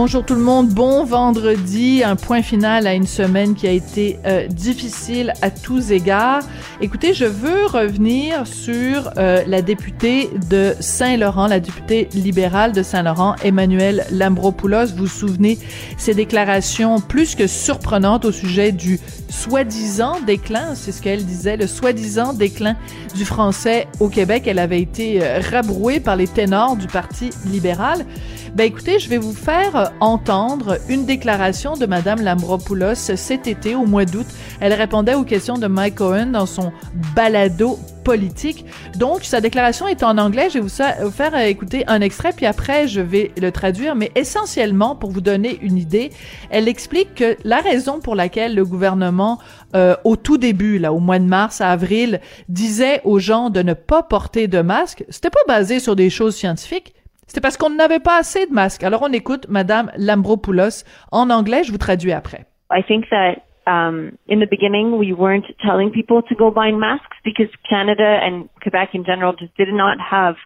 Bonjour tout le monde, bon vendredi, un point final à une semaine qui a été euh, difficile à tous égards. Écoutez, je veux revenir sur euh, la députée de Saint-Laurent, la députée libérale de Saint-Laurent, Emmanuel Lambropoulos. Vous vous souvenez ses déclarations plus que surprenantes au sujet du soi-disant déclin, c'est ce qu'elle disait, le soi-disant déclin du français au Québec. Elle avait été euh, rabrouée par les ténors du Parti libéral. Ben écoutez, je vais vous faire euh, entendre une déclaration de Madame Lambropoulos cet été, au mois d'août. Elle répondait aux questions de Mike Cohen dans son balado politique. Donc, sa déclaration est en anglais. Je vais vous faire euh, écouter un extrait, puis après, je vais le traduire. Mais essentiellement, pour vous donner une idée, elle explique que la raison pour laquelle le gouvernement, euh, au tout début, là, au mois de mars à avril, disait aux gens de ne pas porter de masque, c'était pas basé sur des choses scientifiques. C'était parce qu'on n'avait pas assez de masques. Alors on écoute Madame Lambropoulos en anglais, je vous traduis après. I think that um, in the beginning we weren't telling people to go buy masks because Canada and Quebec in general just did not have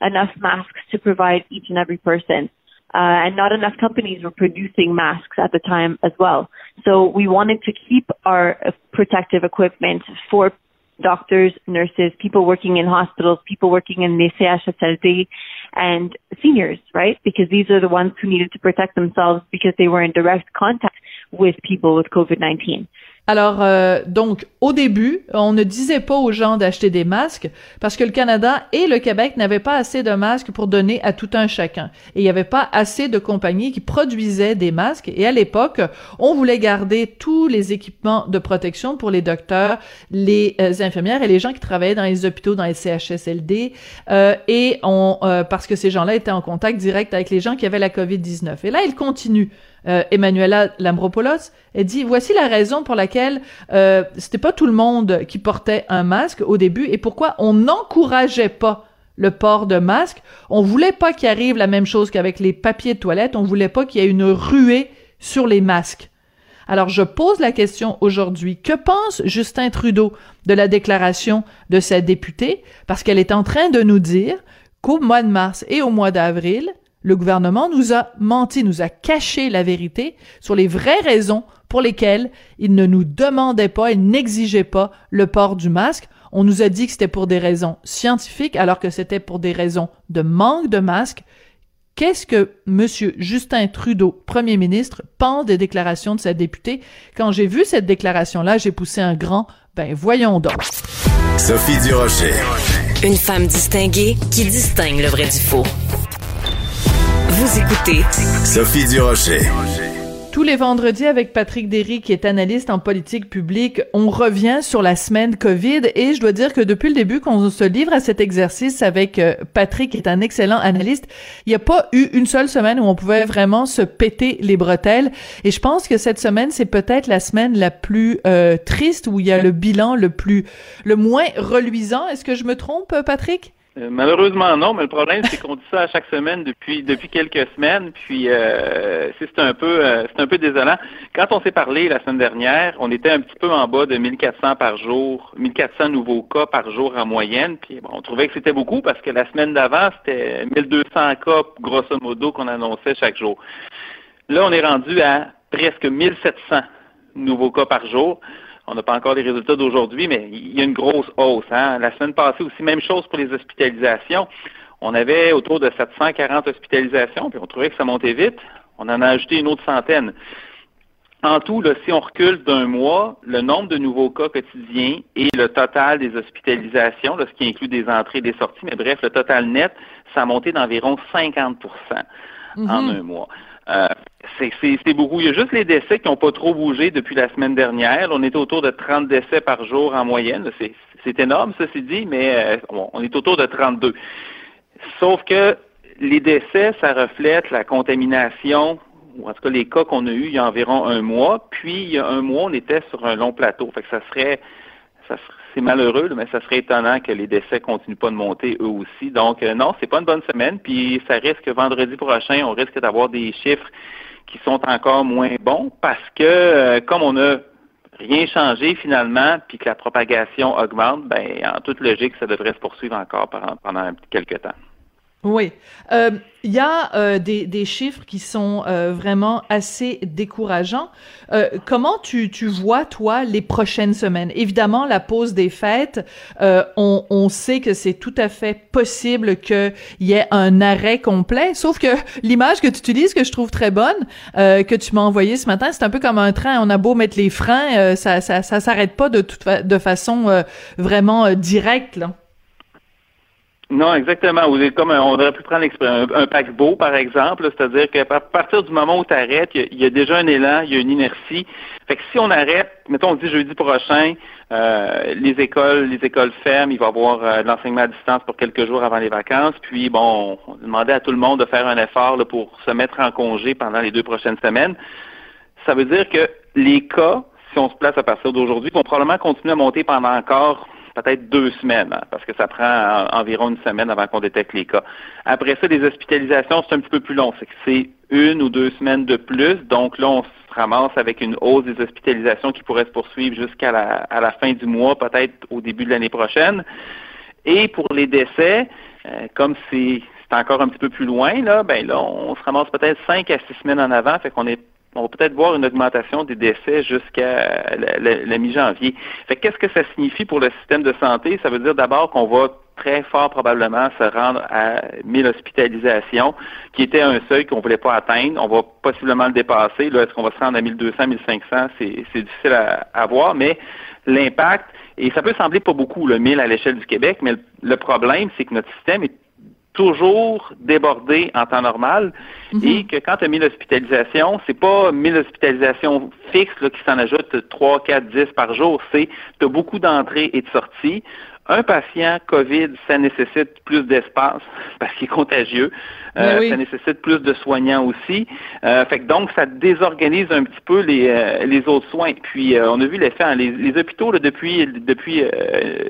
enough masks to provide each and every person. Uh, and not enough companies were producing masks at the time as well. So we wanted to keep our uh, protective equipment for doctors, nurses, people working in hospitals, people working in the CHSLD, and seniors, right? Because these are the ones who needed to protect themselves because they were in direct contact with people with COVID-19. Alors, euh, donc, au début, on ne disait pas aux gens d'acheter des masques parce que le Canada et le Québec n'avaient pas assez de masques pour donner à tout un chacun. Et il n'y avait pas assez de compagnies qui produisaient des masques. Et à l'époque, on voulait garder tous les équipements de protection pour les docteurs, les euh, infirmières et les gens qui travaillaient dans les hôpitaux, dans les CHSLD. Euh, et on, parce que ces gens-là étaient en contact direct avec les gens qui avaient la COVID-19. Et là, il continue euh, Emmanuela Lambropoulos, elle dit voici la raison pour laquelle euh, c'était pas tout le monde qui portait un masque au début et pourquoi on n'encourageait pas le port de masque. On voulait pas qu'il arrive la même chose qu'avec les papiers de toilette. On voulait pas qu'il y ait une ruée sur les masques. Alors, je pose la question aujourd'hui. Que pense Justin Trudeau de la déclaration de cette députée? Parce qu'elle est en train de nous dire qu'au mois de mars et au mois d'avril, le gouvernement nous a menti, nous a caché la vérité sur les vraies raisons pour lesquelles il ne nous demandait pas, il n'exigeait pas le port du masque. On nous a dit que c'était pour des raisons scientifiques alors que c'était pour des raisons de manque de masques. Qu'est-ce que M. Justin Trudeau, Premier ministre, pense des déclarations de cette députée? Quand j'ai vu cette déclaration-là, j'ai poussé un grand « ben voyons donc ». Sophie Durocher. Une femme distinguée qui distingue le vrai du faux. Vous écoutez Sophie Durocher. Tous les vendredis avec Patrick Derry, qui est analyste en politique publique, on revient sur la semaine COVID et je dois dire que depuis le début qu'on se livre à cet exercice avec euh, Patrick, qui est un excellent analyste, il n'y a pas eu une seule semaine où on pouvait vraiment se péter les bretelles et je pense que cette semaine, c'est peut-être la semaine la plus euh, triste où il y a le bilan le plus, le moins reluisant. Est-ce que je me trompe, Patrick? Euh, malheureusement non, mais le problème c'est qu'on dit ça à chaque semaine depuis depuis quelques semaines, puis euh, c'est un peu euh, c'est un peu désolant. Quand on s'est parlé la semaine dernière, on était un petit peu en bas de 1400 par jour, 1400 nouveaux cas par jour en moyenne, puis bon, on trouvait que c'était beaucoup parce que la semaine d'avant c'était 1200 cas grosso modo qu'on annonçait chaque jour. Là, on est rendu à presque 1700 nouveaux cas par jour. On n'a pas encore les résultats d'aujourd'hui, mais il y a une grosse hausse. Hein. La semaine passée aussi, même chose pour les hospitalisations. On avait autour de 740 hospitalisations, puis on trouvait que ça montait vite. On en a ajouté une autre centaine. En tout, là, si on recule d'un mois, le nombre de nouveaux cas quotidiens et le total des hospitalisations, ce qui inclut des entrées et des sorties, mais bref, le total net, ça a monté d'environ 50% en mm-hmm. un mois. Euh, c'est beaucoup. Il y a juste les décès qui n'ont pas trop bougé depuis la semaine dernière. On était autour de 30 décès par jour en moyenne. C'est énorme, ceci dit, mais euh, on est autour de 32. Sauf que les décès, ça reflète la contamination, ou en tout cas les cas qu'on a eus il y a environ un mois. Puis, il y a un mois, on était sur un long plateau. Fait que ça serait, ça, c'est malheureux, mais ça serait étonnant que les décès continuent pas de monter eux aussi. Donc euh, non, c'est pas une bonne semaine. Puis ça risque vendredi prochain, on risque d'avoir des chiffres qui sont encore moins bons parce que euh, comme on a rien changé finalement, puis que la propagation augmente, ben en toute logique, ça devrait se poursuivre encore pendant quelques temps. Oui. Euh, il y a euh, des, des, chiffres qui sont euh, vraiment assez décourageants. comment tu, tu vois, toi, les prochaines semaines? Évidemment, la pause des fêtes, on, on sait que c'est tout à fait possible qu'il y ait un arrêt complet, sauf que l'image que tu utilises, que je trouve très bonne, que tu m'as envoyée ce matin, c'est un peu comme un train. On a beau mettre les freins, ça, ça, ça s'arrête pas de, toute de façon vraiment directe, là. Non, exactement. comme on aurait pu prendre un, un paquebot, par exemple, c'est-à-dire qu'à partir du moment où tu arrêtes, il y, a déjà un élan, il y a une inertie. Fait que si on arrête, mettons on dit jeudi prochain, euh, les écoles, les écoles ferment, il va y avoir euh, de l'enseignement à distance pour quelques jours avant les vacances. Puis bon, on demandait à tout le monde de faire un effort pour se mettre en congé pendant les deux prochaines semaines. Ça veut dire que les cas, si on se place à partir d'aujourd'hui, vont probablement continuer à monter pendant encore peut-être deux semaines, hein, parce que ça prend environ une semaine avant qu'on détecte les cas. Après ça, les hospitalisations, c'est un petit peu plus long. C'est une ou deux semaines de plus. Donc là, on se ramasse avec une hausse des hospitalisations qui pourrait se poursuivre jusqu'à la fin du mois, peut-être au début de l'année prochaine. Et pour les décès, euh, comme c'est encore un petit peu plus loin, là, ben là, on se ramasse peut-être cinq à six semaines en avant, fait qu'on est on va peut-être voir une augmentation des décès jusqu'à la, mi-janvier. Fait qu'est-ce que ça signifie pour le système de santé? Ça veut dire d'abord qu'on va très fort probablement se rendre à 1000 hospitalisations, qui était un seuil qu'on ne voulait pas atteindre. On va possiblement le dépasser. Là, est-ce qu'on va se rendre à 1200, 1500? C'est, c'est difficile à, voir, mais l'impact, et ça peut sembler pas beaucoup, le 1000 à l'échelle du Québec, mais le problème, c'est que notre système est toujours débordé en temps normal mhm. et que quand tu as mis l'hospitalisation, c'est pas 1000 hospitalisations fixes là, qui s'en ajoutent 3, 4, 10 par jour, c'est tu as beaucoup d'entrées et de sorties. Un patient COVID, ça nécessite plus d'espace parce qu'il est contagieux. Euh, ça nécessite plus de soignants aussi. Euh, fait que donc, ça désorganise un petit peu les, euh, les autres soins. Puis, on a vu l'effet. Hein, les, les, hôpitaux, là, depuis, depuis,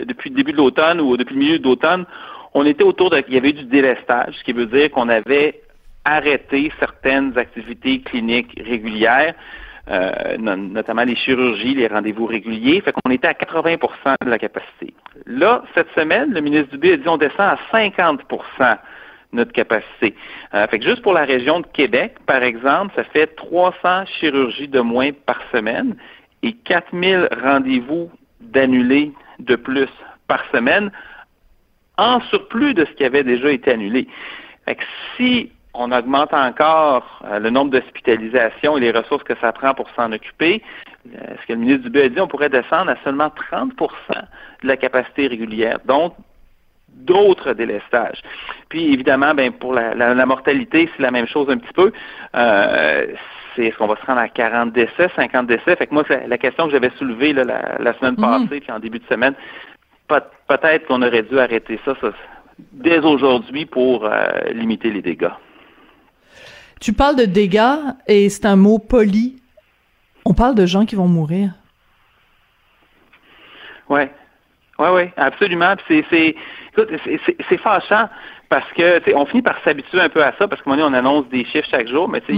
depuis le début de l'automne ou depuis le milieu de l'automne, on était autour de, il y avait eu du délestage, ce qui veut dire qu'on avait arrêté certaines activités cliniques régulières, euh, notamment les chirurgies, les rendez-vous réguliers. Fait qu'on était à 80% de la capacité. Là, cette semaine, le ministre Dubé a dit on descend à 50% notre capacité. Euh, fait que juste pour la région de Québec, par exemple, ça fait 300 chirurgies de moins par semaine et 4000 rendez-vous d'annulés de plus par semaine en surplus de ce qui avait déjà été annulé. Fait si on augmente encore euh, le nombre d'hospitalisations et les ressources que ça prend pour s'en occuper, euh, ce que le ministre Dubé a dit, on pourrait descendre à seulement 30% de la capacité régulière. Donc, d'autres délestages. Puis évidemment, ben pour la, mortalité, c'est la même chose un petit peu. Euh, c'est est-ce qu'on va se rendre à 40 décès, 50 décès? Fait que moi, la, question que j'avais soulevée la, semaine mhm. passée, puis en début de semaine, peut-être qu'on aurait dû arrêter ça, dès aujourd'hui pour euh, limiter les dégâts. Tu parles de dégâts et c'est un mot poli. On parle de gens qui vont mourir. Oui, oui, oui, absolument. C'est, fâchant parce que on finit par s'habituer un peu à ça parce que on annonce des chiffres chaque jour, mais tu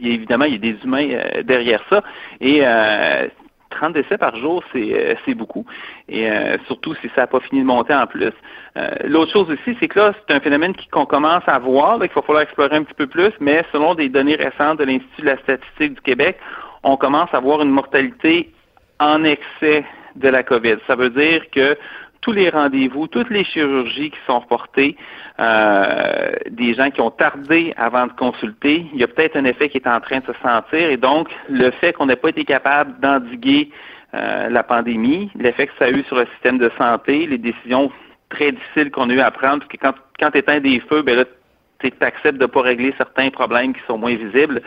évidemment il y a des humains euh, derrière ça et euh, 30 décès par jour, c'est euh, beaucoup. Et euh, surtout si ça n'a pas fini de monter en plus. Euh, l'autre chose aussi, c'est que là, c'est un phénomène qu'on commence à voir, qu'il va falloir explorer un petit peu plus, mais selon des données récentes de l'Institut de la statistique du Québec, on commence à voir une mortalité en excès de la COVID. Ça veut dire que tous les rendez-vous, toutes les chirurgies qui sont reportées, euh, des gens qui ont tardé avant de consulter, il y a peut-être un effet qui est en train de se sentir et donc le fait qu'on n'ait pas été capable d'endiguer euh, la pandémie, l'effet que ça a eu sur le système de santé, les décisions très difficiles qu'on a eu à prendre, parce que quand, quand tu éteins des feux, ben là, tu acceptes de ne pas régler certains problèmes qui sont moins visibles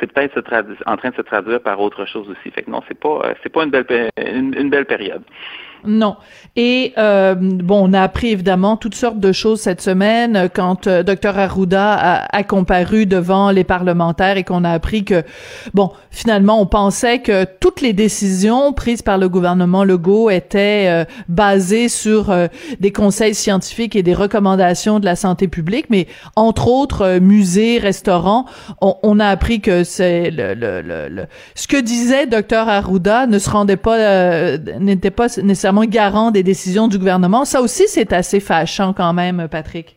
c'est peut-être en train de se traduire par autre chose aussi. Fait que non, c'est pas euh, c'est pas une belle une, belle période. Non. Et euh, bon, on a appris évidemment toutes sortes de choses cette semaine euh, quand euh, Dr Arruda a, a, comparu devant les parlementaires et qu'on a appris que bon, finalement, on pensait que toutes les décisions prises par le gouvernement Legault étaient euh, basées sur des conseils scientifiques et des recommandations de la santé publique, mais entre autres musées, restaurants, on, on, a appris que c'est le, le, le, ce que disait Dr Arruda ne se rendait pas n'était pas nécessairement garant des décisions du gouvernement. Ça aussi, c'est assez fâchant quand même, Patrick.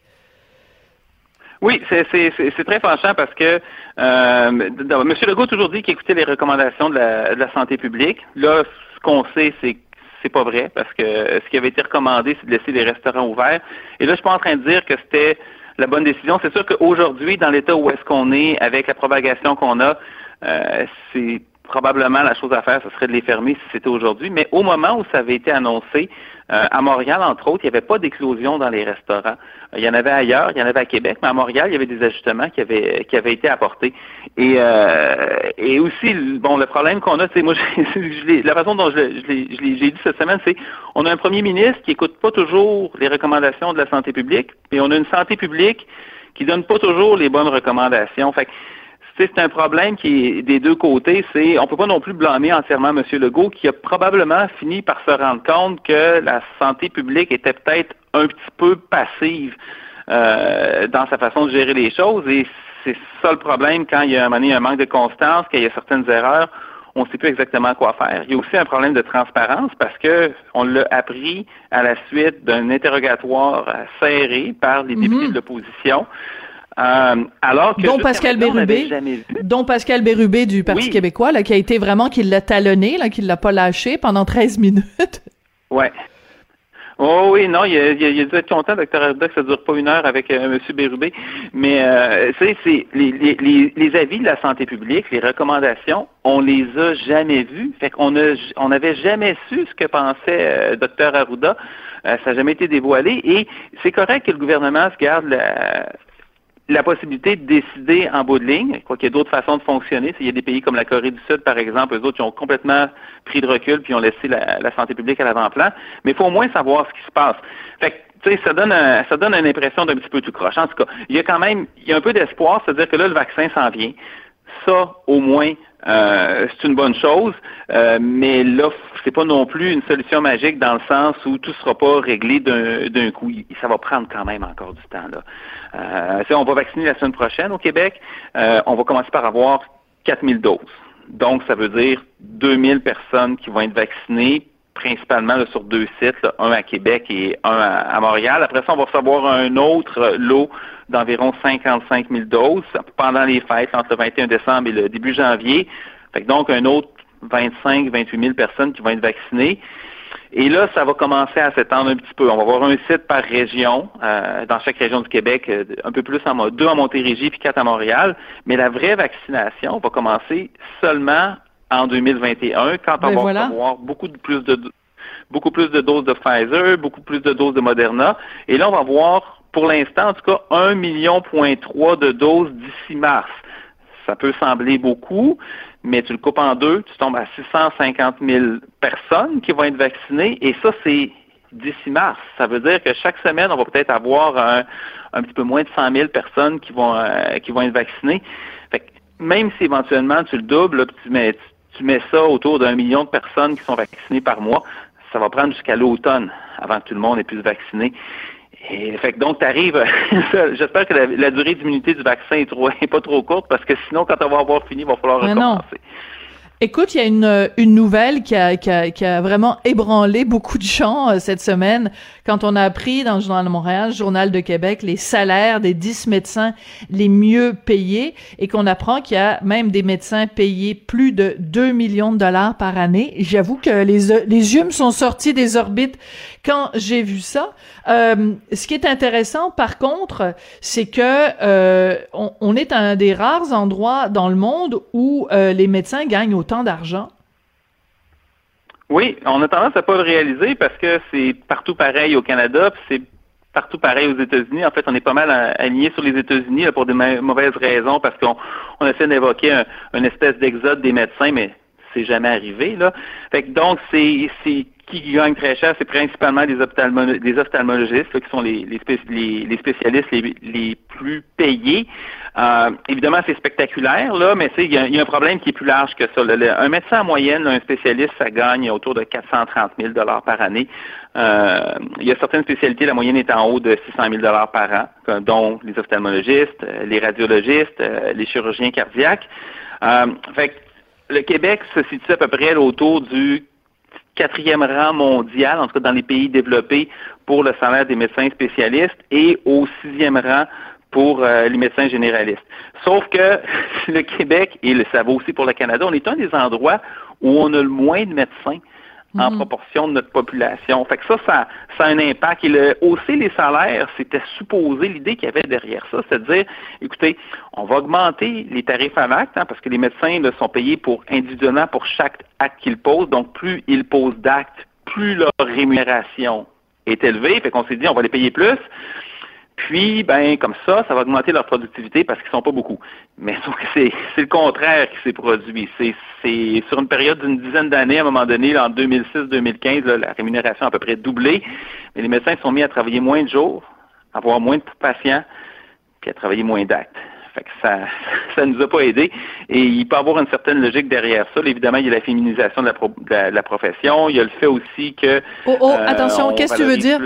Oui, c'est très fâchant parce que euh, M. Legault a toujours dit qu'il écoutait les recommandations de la, santé publique. Là, ce qu'on sait, c'est c'est pas vrai parce que ce qui avait été recommandé, c'est de laisser les restaurants ouverts. Et là, je suis pas en train de dire que c'était la bonne décision. C'est sûr qu'aujourd'hui, dans l'état où est-ce qu'on est, avec la propagation qu'on a, euh, c'est probablement la chose à faire, ce serait de les fermer si c'était aujourd'hui. Mais au moment où ça avait été annoncé, euh, à Montréal, entre autres, il n'y avait pas d'éclosion dans les restaurants. Euh, il y en avait ailleurs, il y en avait à Québec, mais à Montréal, il y avait des ajustements qui avaient qui avaient été apportés. Et euh, et aussi, bon, le problème qu'on a, c'est moi, je, la façon dont je, je l'ai dit cette semaine, c'est on a un premier ministre qui écoute pas toujours les recommandations de la santé publique, et on a une santé publique qui donne pas toujours les bonnes recommandations. Fait c'est un problème qui est des deux côtés. C'est, on peut pas non plus blâmer entièrement M. Legault, qui a probablement fini par se rendre compte que la santé publique était peut-être un petit peu passive euh, dans sa façon de gérer les choses. Et c'est ça le problème quand il y a un, un manque de constance, qu'il y a certaines erreurs on ne sait plus exactement quoi faire. Il y a aussi un problème de transparence parce que on l'a appris à la suite d'un interrogatoire serré par les députés mhm. de l'opposition. Euh, alors que dont Pascal Bérubé, dont Pascal Bérubé du Parti québécois, là, qui a été vraiment, qui l'a talonné, là, qui l'a pas lâché pendant 13 minutes. Ouais. Oh oui, non, il, il, il dû être content, docteur Arruda, que ça dure pas une heure avec euh, M. Bérubé. Mais euh, c'est les, les, les, avis de la santé publique, les recommandations, on les a jamais vus. Fait qu'on a, on n'avait jamais su ce que pensait euh, docteur Arruda. Euh, ça n'a jamais été dévoilé. Et c'est correct que le gouvernement se garde la, la possibilité de décider en bout de ligne. Je crois qu'il y a d'autres façons de fonctionner. Il y a des pays comme la Corée du Sud, par exemple, eux autres, qui ont complètement pris de recul puis ont laissé la, santé publique à l'avant-plan. Mais il faut au moins savoir ce qui se passe. Fait tu sais, ça donne ça donne une impression d'un petit peu tout croche. En tout cas, il y a quand même, il y a un peu d'espoir, c'est-à-dire que là, le vaccin s'en vient. Ça, au moins, euh, c'est une bonne chose, euh, mais là, c'est pas non plus une solution magique dans le sens où tout sera pas réglé d'un coup. Ça va prendre quand même encore du temps. Là. Euh, on va vacciner la semaine prochaine au Québec. Euh, on va commencer par avoir 4000 doses. Donc, ça veut dire 2000 personnes qui vont être vaccinées, principalement sur deux sites, un à Québec et un à, Montréal. Après ça, on va recevoir un autre lot d'environ 55 000 doses pendant les fêtes entre le 21 décembre et le début janvier. Fait donc, un autre 25 28 000 personnes qui vont être vaccinées. Et là, ça va commencer à s'étendre un petit peu. On va avoir un site par région, euh, dans chaque région du Québec, euh, un peu plus en deux à Montérégie puis quatre à Montréal. Mais la vraie vaccination va commencer seulement en 2021, quand on ben va avoir beaucoup de plus de beaucoup plus de doses de Pfizer, beaucoup plus de doses de Moderna. Et là, on va avoir, pour l'instant, en tout cas, un million point trois de doses d'ici mars. Ça peut sembler beaucoup, mais tu le coupes en deux, tu tombes à 650 000 personnes qui vont être vaccinées, et ça, c'est d'ici mars. Ça veut dire que chaque semaine, on va peut-être avoir un, petit peu moins de 100 000 personnes qui vont euh, qui vont être vaccinées. Fait même si éventuellement tu le doubles, tu mets tu mets ça autour d'un million de personnes qui sont vaccinées par mois, ça va prendre jusqu'à l'automne avant que tout le monde ait pu se vacciner. Et fait que donc, tu arrives, j'espère que la, durée d'immunité du vaccin est, trop, est pas trop courte parce que sinon, quand on va avoir fini, il va falloir recommencer. Écoute, il y a une, une nouvelle qui a, qui, a, qui a vraiment ébranlé beaucoup de gens euh, cette semaine quand on a appris dans le Journal de Montréal, Journal de Québec, les salaires des 10 médecins les mieux payés et qu'on apprend qu'il y a même des médecins payés plus de 2 millions de dollars par année. J'avoue que les, les yeux me sont sortis des orbites quand j'ai vu ça. Euh, ce qui est intéressant, par contre, c'est que euh, on, on, est un des rares endroits dans le monde où euh, les médecins gagnent autant d'argent? Oui, on a tendance à pas le réaliser parce que c'est partout pareil au Canada, c'est partout pareil aux États-Unis. En fait, on est pas mal aligné sur les États-Unis pour des mauvaises raisons parce qu'on on essaie d'évoquer un, une espèce d'exode des médecins, mais c'est jamais arrivé là. Fait que donc c'est qui gagnent très cher, c'est principalement des, ophtalmologistes, qui sont les, spécialistes les, plus payés. Euh, évidemment, c'est spectaculaire, là, mais il y, a, un problème qui est plus large que ça. un médecin en moyenne, un spécialiste, ça gagne autour de 430 000 par année. Euh, il y a certaines spécialités, la moyenne est en haut de 600 000 par an, dont les ophtalmologistes, euh, les radiologistes, les chirurgiens cardiaques. fait le Québec se situe à peu près autour du quatrième rang mondial, en tout cas dans les pays développés, pour le salaire des médecins spécialistes et au sixième rang pour euh, les médecins généralistes. Sauf que le Québec, et ça vaut aussi pour le Canada, on est un des endroits où on a le moins de médecins en mhm. proportion de notre population. Fait que ça, ça, ça a un impact. Et le, hausser les salaires, c'était supposé, l'idée qu'il y avait derrière ça, c'est de dire, écoutez, on va augmenter les tarifs à l'acte, hein, parce que les médecins là, sont payés pour individuellement pour chaque acte qu'ils posent. Donc, plus ils posent d'actes, plus leur rémunération est élevée. Fait qu'on s'est dit, on va les payer plus. Puis, ben, comme ça, ça va augmenter leur productivité parce qu'ils sont pas beaucoup. Mais c'est, le contraire qui s'est produit. C'est, c'est sur une période d'une dizaine d'années, à un moment donné, en 2006-2015, la rémunération a à peu près doublé. Mais les médecins sont mis à travailler moins de jours, à avoir moins de patients, puis à travailler moins d'actes. Fait que ça ça nous a pas aidé. Et il peut y avoir une certaine logique derrière ça. évidemment, il y a la féminisation de la, profession. Il y a le fait aussi que. Oh, oh euh, attention, qu'est-ce que tu veux dire?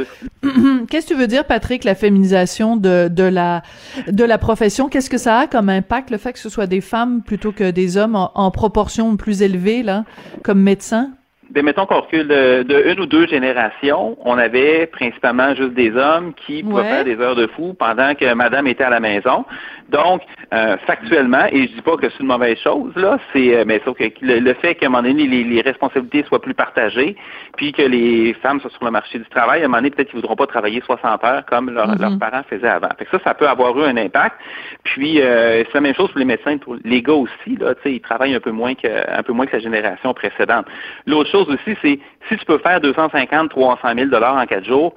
qu'est-ce que tu veux dire, Patrick, la féminisation de, de, la, de la profession? Qu'est-ce que ça a comme impact, le fait que ce soit des femmes plutôt que des hommes en, en proportion plus élevée, là, comme médecins? Ben, mettons qu'on recule de, une ou deux générations, on avait principalement juste des hommes qui pouvaient faire des heures de fou pendant que madame était à la maison. Donc, euh, factuellement, et je dis pas que c'est une mauvaise chose, là, c'est, euh, mais sauf que le, fait qu'à un moment donné, les, responsabilités soient plus partagées, puis que les femmes soient sur le marché du travail, à un moment donné, peut-être qu'ils voudront pas travailler 60 heures comme mm-hmm. leurs parents faisaient avant. Fait que ça, ça peut avoir eu un impact. Puis, euh, c'est la même chose pour les médecins, pour les gars aussi, là, tu sais, ils travaillent un peu moins que, un peu moins que la génération précédente. L'autre chose aussi, c'est si tu peux faire 250, 300 000 dollars en quatre jours,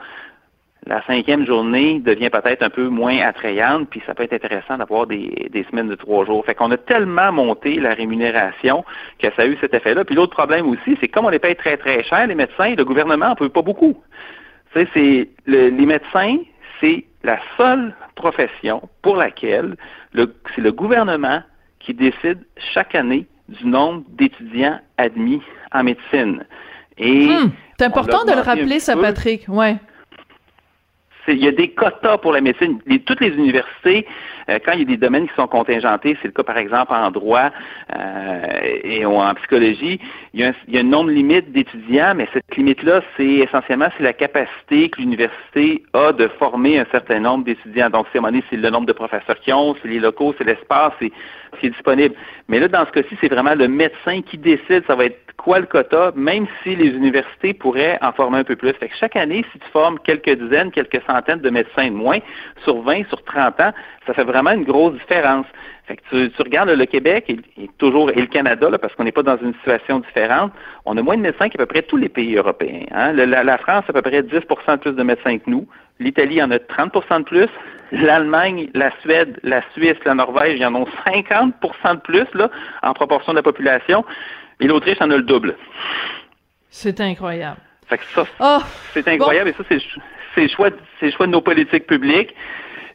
la cinquième journée devient peut-être un peu moins attrayante, puis ça peut être intéressant d'avoir des, semaines de trois jours. Fait qu'on a tellement monté la rémunération que ça a eu cet effet-là. Puis l'autre problème aussi, c'est que comme on les paye très, très cher, les médecins, le gouvernement n'en peut pas beaucoup. Tu sais, c'est les médecins, c'est la seule profession pour laquelle c'est le gouvernement qui décide chaque année du nombre d'étudiants admis en médecine. Et hmm, c'est important de le rappeler, ça, Patrick. Ouais il y a des quotas pour la médecine. toutes les universités, euh, quand il y a des domaines qui sont contingentés, c'est le cas par exemple en droit euh, et en psychologie, il y, a un, nombre limite d'étudiants, mais cette limite-là, c'est essentiellement c'est la capacité que l'université a de former un certain nombre d'étudiants. Donc, c'est c'est le nombre de professeurs qui ont, c'est les locaux, c'est l'espace, c'est ce qui est disponible. Mais là, dans ce cas-ci, c'est vraiment le médecin qui décide, ça va être quoi le quota, même si les universités pourraient en former un peu plus. Fait que chaque année, si tu formes quelques dizaines, quelques centaines de médecins de moins, sur 20, sur 30 ans, ça fait vraiment une grosse différence. Fait que tu, regardes le Québec et, toujours et le Canada, parce qu'on n'est pas dans une situation différente, on a moins de médecins qu'à peu près tous les pays européens. Hein. la, France a à peu près 10% de plus de médecins que nous. L'Italie en a 30% de plus. L'Allemagne, la Suède, la Suisse, la Norvège, ils en ont 50% de plus là, en proportion de la population. Et l'Autriche en a le double. C'est incroyable. Fait que ça, oh, c'est incroyable et ça, c'est le choix, de nos politiques publiques.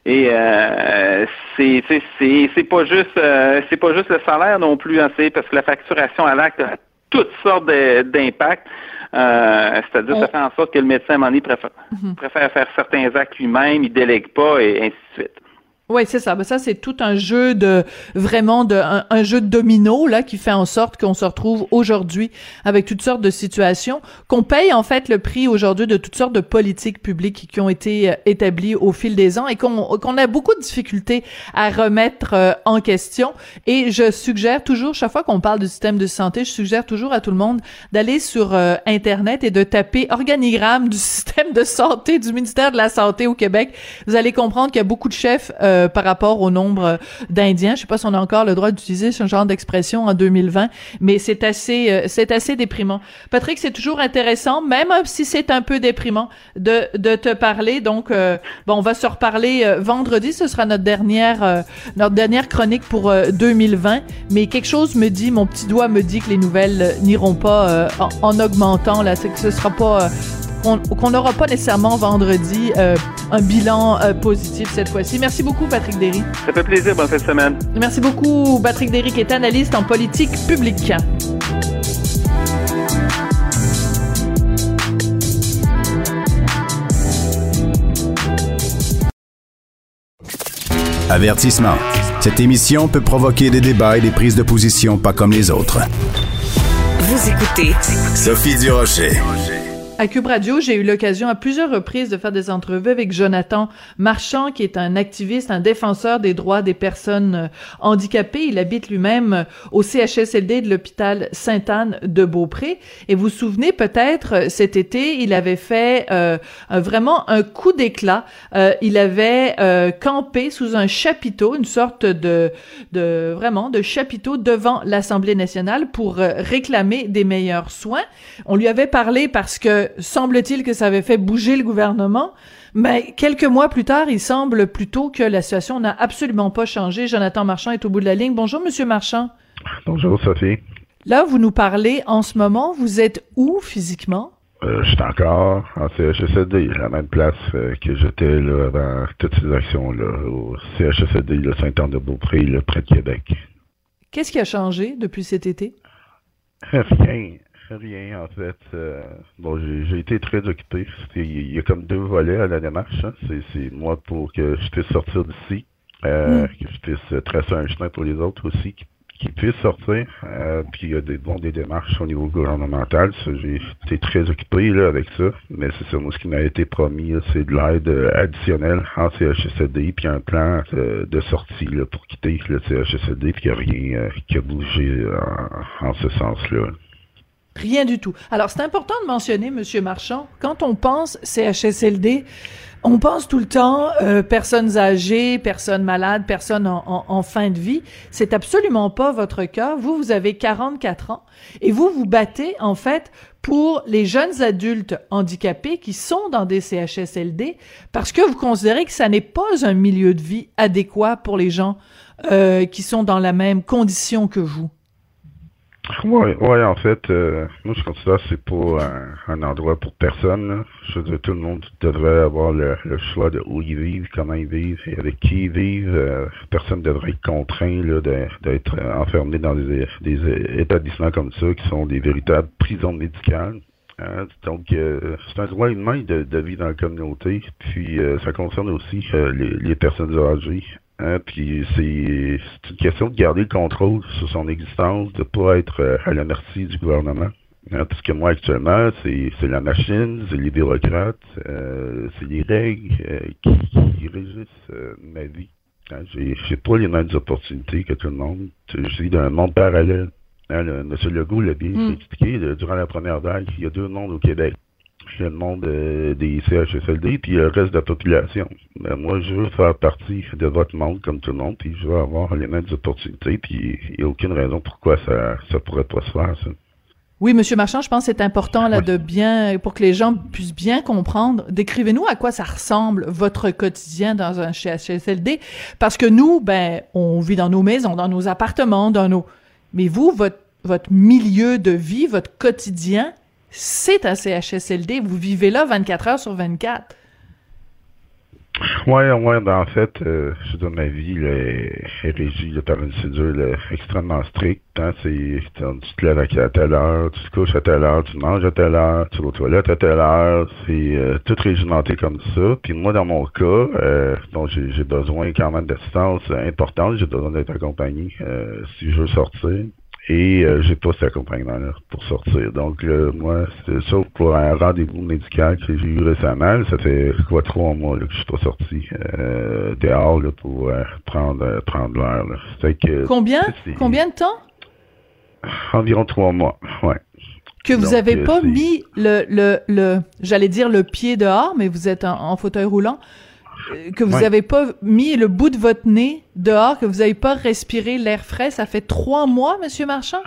Et euh, c'est c'est pas juste euh, c'est pas juste le salaire non plus, hein, parce que la facturation à l'acte a toutes sortes d'impacts. Euh, C'est-à-dire, ça fait en sorte que le médecin, à un préfère, mhm. préfère faire certains actes lui-même, il délègue pas, et ainsi de suite. Oui, c'est ça. Ben, ça, c'est tout un jeu de vraiment de un, jeu de domino là qui fait en sorte qu'on se retrouve aujourd'hui avec toutes sortes de situations, qu'on paye en fait le prix aujourd'hui de toutes sortes de politiques publiques qui ont été euh, établies au fil des ans et qu'on qu'on a beaucoup de difficultés à remettre euh, en question. Et je suggère toujours, chaque fois qu'on parle du système de santé, je suggère toujours à tout le monde d'aller sur euh, internet et de taper organigramme du système de santé du ministère de la santé au Québec. Vous allez comprendre qu'il y a beaucoup de chefs par rapport au nombre d'Indiens. Je sais pas si on a encore le droit d'utiliser ce genre d'expression en 2020, mais c'est assez, euh, c'est assez déprimant. Patrick, c'est toujours intéressant, même si c'est un peu déprimant, de, te parler. Donc, bon, on va se reparler vendredi. Ce sera notre dernière, notre dernière chronique pour 2020. Mais quelque chose me dit, mon petit doigt me dit que les nouvelles n'iront pas en, en, augmentant. Là, c'est sera pas qu'on n'aura pas nécessairement vendredi euh, un bilan euh, positif cette fois-ci. Merci beaucoup, Patrick Derry. Ça fait plaisir. Bonne fin de semaine. Merci beaucoup, Patrick Derry, qui est analyste en politique publique. Avertissement. Cette émission peut provoquer des débats et des prises de position pas comme les autres. Vous écoutez Sophie Durocher. À Cube Radio, j'ai eu l'occasion à plusieurs reprises de faire des entrevues avec Jonathan Marchand, qui est un activiste, un défenseur des droits des personnes euh, handicapées. Il habite lui-même euh, au CHSLD de l'hôpital Sainte-Anne de Beaupré. Et vous vous souvenez peut-être, euh, cet été, il avait fait euh, vraiment un coup d'éclat. Euh, il avait euh, campé sous un chapiteau, une sorte de, de vraiment de chapiteau devant l'Assemblée nationale pour réclamer des meilleurs soins. On lui avait parlé parce que semble-t-il que ça avait fait bouger le gouvernement. Mais quelques mois plus tard, il semble plutôt que la situation n'a absolument pas changé. Jonathan Marchand est au bout de la ligne. Bonjour, Monsieur Marchand. Bonjour, Sophie. Là, vous nous parlez en ce moment. Vous êtes où physiquement? Euh, je suis encore en CHSLD, à la même place euh, que j'étais là, avant toutes ces actions-là, au CHSLD, le Saint-Anne-de-Beaupré, près de Québec. Qu'est-ce qui a changé depuis cet été? Rien. Rien, en fait. Euh, bon, j'ai été très occupé. Il y a comme deux volets à la démarche. Hein. C'est moi pour que je puisse sortir d'ici, euh, mm. que je puisse tracer un chemin pour les autres aussi, qui, puissent sortir. Euh, puis il y a des, bon, des démarches au niveau gouvernemental. J'ai été très occupé là, avec ça. Mais c'est ça, moi, ce qui m'a été promis, c'est de l'aide additionnelle en CHSLD, puis un plan de, sortie là, pour quitter le CHSLD, puis il n'y a rien qui a bougé en, en ce sens-là. Rien du tout. Alors, c'est important de mentionner, Monsieur Marchand, quand on pense CHSLD, on pense tout le temps euh, personnes âgées, personnes malades, personnes en, en, fin de vie. C'est absolument pas votre cas. Vous, vous avez 44 ans et vous vous battez en fait pour les jeunes adultes handicapés qui sont dans des CHSLD parce que vous considérez que ça n'est pas un milieu de vie adéquat pour les gens euh, qui sont dans la même condition que vous. Oui, ouais, en fait, euh, moi je considère que c'est pas un, endroit pour personne. Je veux dire, tout le monde devrait avoir le, choix de où ils vivent, comment ils vivent et avec qui ils vivent. Euh, personne ne devrait être contraint d'être enfermé dans des, établissements comme ça qui sont des véritables prisons médicales. Hein. Donc, euh, c'est un droit humain de, de, vivre dans la communauté. Puis, ça concerne aussi les, les personnes âgées. Hein, puis c'est une question de garder le contrôle sur son existence, de pas être euh, à la merci du gouvernement. Hein, parce que moi, actuellement, c'est la machine, c'est les bureaucrates, euh, c'est les règles euh, qui, régissent ma vie. Hein, J'ai pas les mêmes opportunités que tout le monde. Je vis dans un monde parallèle. Hein, le, M. Legault l'a bien mm. expliqué, durant la première vague, il y a deux mondes au Québec le monde euh, des CHSLD, puis le reste de la population. Ben, moi, je veux faire partie de votre monde comme tout le monde, puis je veux avoir les mêmes opportunités, puis il n'y a aucune raison pourquoi ça ça pourrait pas se faire, ça. Oui, Monsieur Marchand, je pense que c'est important là de bien, pour que les gens puissent bien comprendre. Décrivez-nous à quoi ça ressemble votre quotidien dans un CHSLD, parce que nous, ben, on vit dans nos maisons, dans nos appartements, dans nos. Mais vous, votre votre milieu de vie, votre quotidien, c'est un CHSLD. Vous vivez là 24 heures sur 24. Oui, ouais, ben en fait, euh, je donne ma vie est, régie par une cédule extrêmement stricte. Hein, tu te lèves à telle heure, tu te couches à telle heure, tu manges à telle heure, tu vas aux toilettes à telle heure. C'est euh, tout régimenté comme ça. Puis moi, dans mon cas, euh, donc j'ai, j'ai besoin quand même d'assistance importante. J'ai besoin d'être accompagné euh, si je veux sortir et euh, j'ai pas cet accompagnement-là pour sortir. Donc moi, c'est sauf pour un rendez-vous médical que j'ai eu récemment, ça fait quoi trois mois là, que je suis pas sorti euh, dehors là, pour euh, prendre euh, prendre l'air. Combien? Combien de temps? Environ trois mois, ouais. Que vous avez pas mis le le le j'allais dire le pied dehors, mais vous êtes en, fauteuil roulant. Euh, que vous Ouais. avez pas mis le bout de votre nez dehors, que vous avez pas respiré l'air frais. Ça fait trois mois, Monsieur Marchand?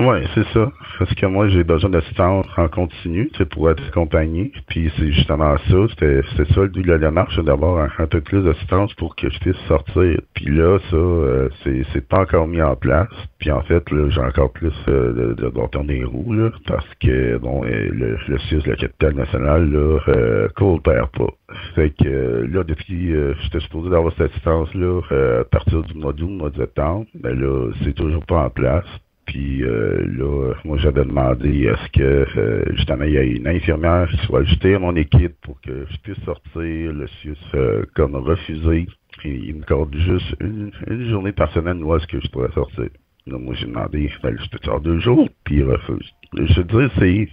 Ouais, c'est ça. Parce que moi, j'ai besoin d'assistance en continu, pour être accompagné. Puis c'est justement ça, c'était ça le but de la démarche, d'avoir un, un peu plus d'assistance pour que je puisse sortir. Puis là, ça, euh, c'est pas encore mis en place. Puis en fait, là, j'ai encore plus euh, de, de, de les roues, là, parce que bon, euh, le, le CIUS, la capitale nationale, là, euh, coopère pas. Fait que là, depuis, euh, j'étais supposé d'avoir cette assistance-là euh, à partir du mois d'août, mois de septembre. Mais là, c'est toujours pas en place. Puis euh, là, moi j'avais demandé est-ce que euh, justement il y a une infirmière qui soit ajoutée à mon équipe pour que je puisse sortir. Le CIUS euh, comme refusé. Il me accorde juste une, journée par semaine où est-ce que je pourrais sortir. Là, moi j'ai demandé, ben, je peux sortir deux jours, puis il refuse. Je veux dire, c'est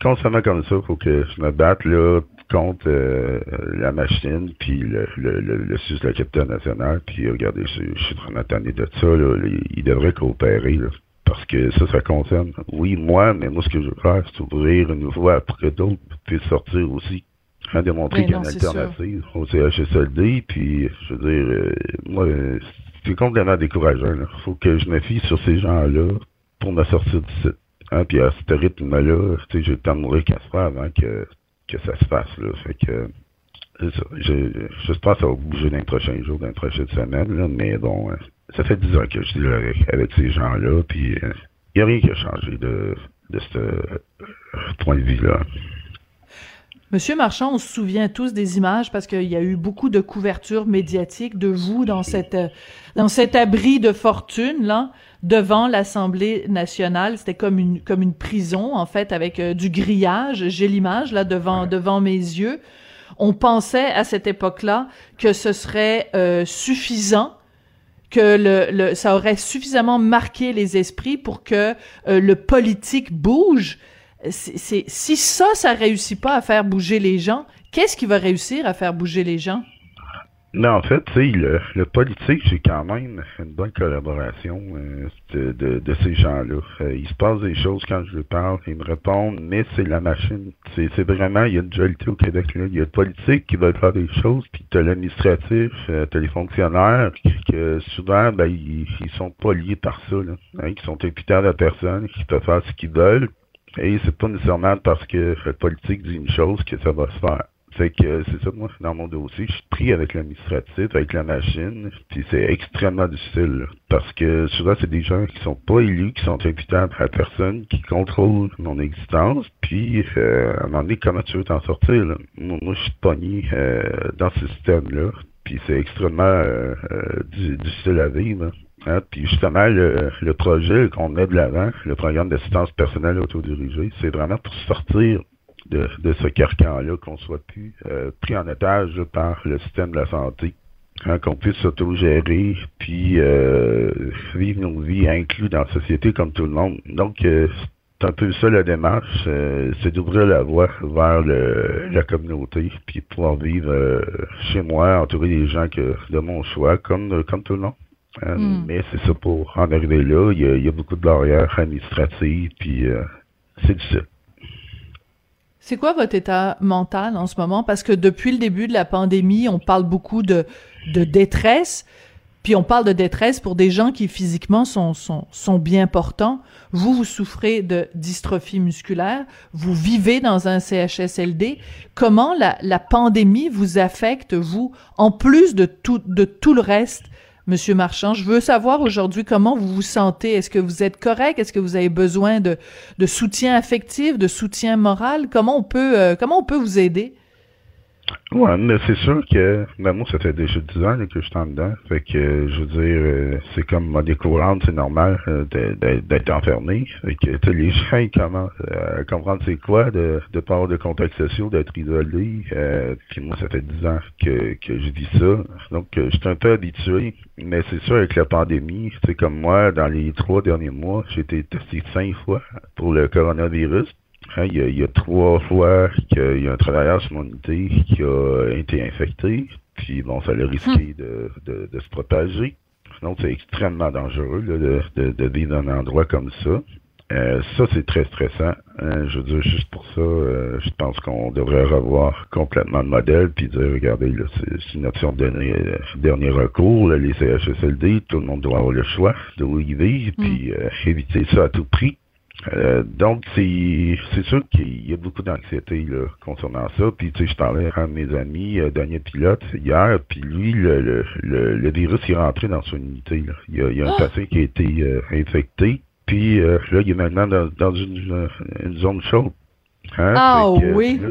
constamment comme ça, faut que je me batte là contre euh, la machine, puis le, le, le, le CIUS, la capitale nationale, puis regardez, je, je suis vraiment tanné de ça, là, il devrait coopérer, là. Parce que ça, ça concerne, oui, moi, mais moi, ce que je veux faire, c'est ouvrir une voie que d'autres puissent sortir aussi. Hein, démontrer qu'il y a une sûr. alternative au CHSLD, puis, je veux dire, euh, moi, c'est complètement décourageant, là. Faut que je me fie sur ces gens-là pour me sortir du site. Hein, puis à ce rythme-là, tu sais, j'ai le temps de mourir qu'à se faire avant que, que ça se fasse, là. Fait que, c'est ça. Je- J'espère que ça va bouger dans les prochains jours, dans les prochaines semaines, là, mais bon, euh, ça fait dix ans que je suis avec, ces gens-là, puis il n'y a rien qui a changé de, de ce euh, point de vue-là. Monsieur Marchand, on se souvient tous des images parce qu'il y a eu beaucoup de couverture médiatique de vous dans cette euh, dans cet abri de fortune là devant l'Assemblée nationale. C'était comme une comme une prison en fait avec euh, du grillage. J'ai l'image là devant devant mes yeux. On pensait à cette époque-là que ce serait euh, suffisant que le, le, ça aurait suffisamment marqué les esprits pour que euh, le politique bouge. Si ça, ça réussit pas à faire bouger les gens, qu'est-ce qui va réussir à faire bouger les gens? Mais en fait, tu le, le politique, j'ai quand même une bonne collaboration euh, de, de, ces gens-là. Euh, il se passe des choses quand je leur parle, ils me répondent, mais c'est la machine. C'est c'est vraiment, il y a une dualité au Québec. Là. Il y a le politique qui veulent faire des choses, puis t'as l'administratif, euh, t'as les fonctionnaires, que souvent, ben, ils, ils sont pas liés par ça. Là, hein, qui sont imputables à personne, qui peuvent faire ce qu'ils veulent. Et c'est pas nécessairement parce que le politique dit une chose que ça va se faire. Fait que c'est ça, moi, dans mon dossier, je suis pris avec l'administratif, avec la machine, puis c'est extrêmement difficile, parce que souvent, c'est des gens qui sont pas élus, qui sont imputables à personne, qui contrôlent mon existence, puis euh, à un moment donné, comment tu veux t'en sortir, là? Moi, je suis pogné euh, dans ce système-là, puis c'est extrêmement euh, euh, di- difficile à vivre, hein. Hein, Puis justement, le, le projet qu'on met de l'avant, le programme d'assistance personnelle autodirigée, c'est vraiment pour sortir de, de ce carcan-là, qu'on soit plus euh, pris en otage par le système de la santé, hein, qu'on puisse s'autogérer, puis euh, vivre nos vies inclus dans la société comme tout le monde. Donc, euh, c'est un peu ça la démarche, euh, c'est d'ouvrir la voie vers le, la communauté, puis pouvoir vivre euh, chez moi, entouré des gens que de mon choix, comme, comme tout le monde. Euh, Mm. Mais c'est ça pour en arriver là, il y a, il y a beaucoup de barrières administratives, puis euh, c'est difficile. C'est quoi votre état mental en ce moment? Parce que depuis le début de la pandémie, on parle beaucoup de, de détresse, puis on parle de détresse pour des gens qui physiquement sont, sont, sont bien portants. Vous, vous souffrez de dystrophie musculaire, vous vivez dans un CHSLD. Comment la, la pandémie vous affecte, vous, en plus de tout, de tout le reste? Monsieur Marchand, je veux savoir aujourd'hui comment vous vous sentez. Est-ce que vous êtes correct? Est-ce que vous avez besoin de, soutien affectif, de soutien moral? Comment on peut, euh, comment on peut vous aider? Ouais, mais c'est sûr que ben moi ça fait déjà 10 ans que je suis en dedans. Fait que euh, je veux dire, euh, c'est comme monnaie courante, c'est normal euh, d'être enfermé. Fait que tu les gens ils commencent à comprendre c'est quoi de de pas avoir de contacts sociaux, d'être isolé. Euh, puis moi ça fait 10 ans que, je vis ça. Donc euh, je suis un peu habitué. Mais c'est sûr avec la pandémie, c'est comme moi, dans les trois derniers mois, j'ai été testé cinq fois pour le coronavirus. Hein, il, y a, il y a trois fois qu'il y a un travailleur sur mon unité qui a été infecté, puis bon, ça a risqué de, de, de se propager. Donc, c'est extrêmement dangereux là, de, vivre dans un endroit comme ça. Euh, ça, c'est très stressant. Euh, je veux dire, juste pour ça, euh, je pense qu'on devrait revoir complètement le modèle, puis dire, regardez, c'est une option de dernier, dernier recours, là, les CHSLD, tout le monde doit avoir le choix de où ils vivent, puis euh, éviter ça à tout prix. Euh, donc, c'est c'est sûr qu'il y a beaucoup d'anxiété concernant ça. Puis, tu sais, je parlais à un de mes amis, euh, Daniel Pilote, hier, puis lui, le, le, le, le virus est rentré dans son unité. Là. Il, y a, il y a un patient qui a été euh, infecté, puis euh, là, il est maintenant dans, dans une, une zone chaude. Hein? Ah que, oui. là,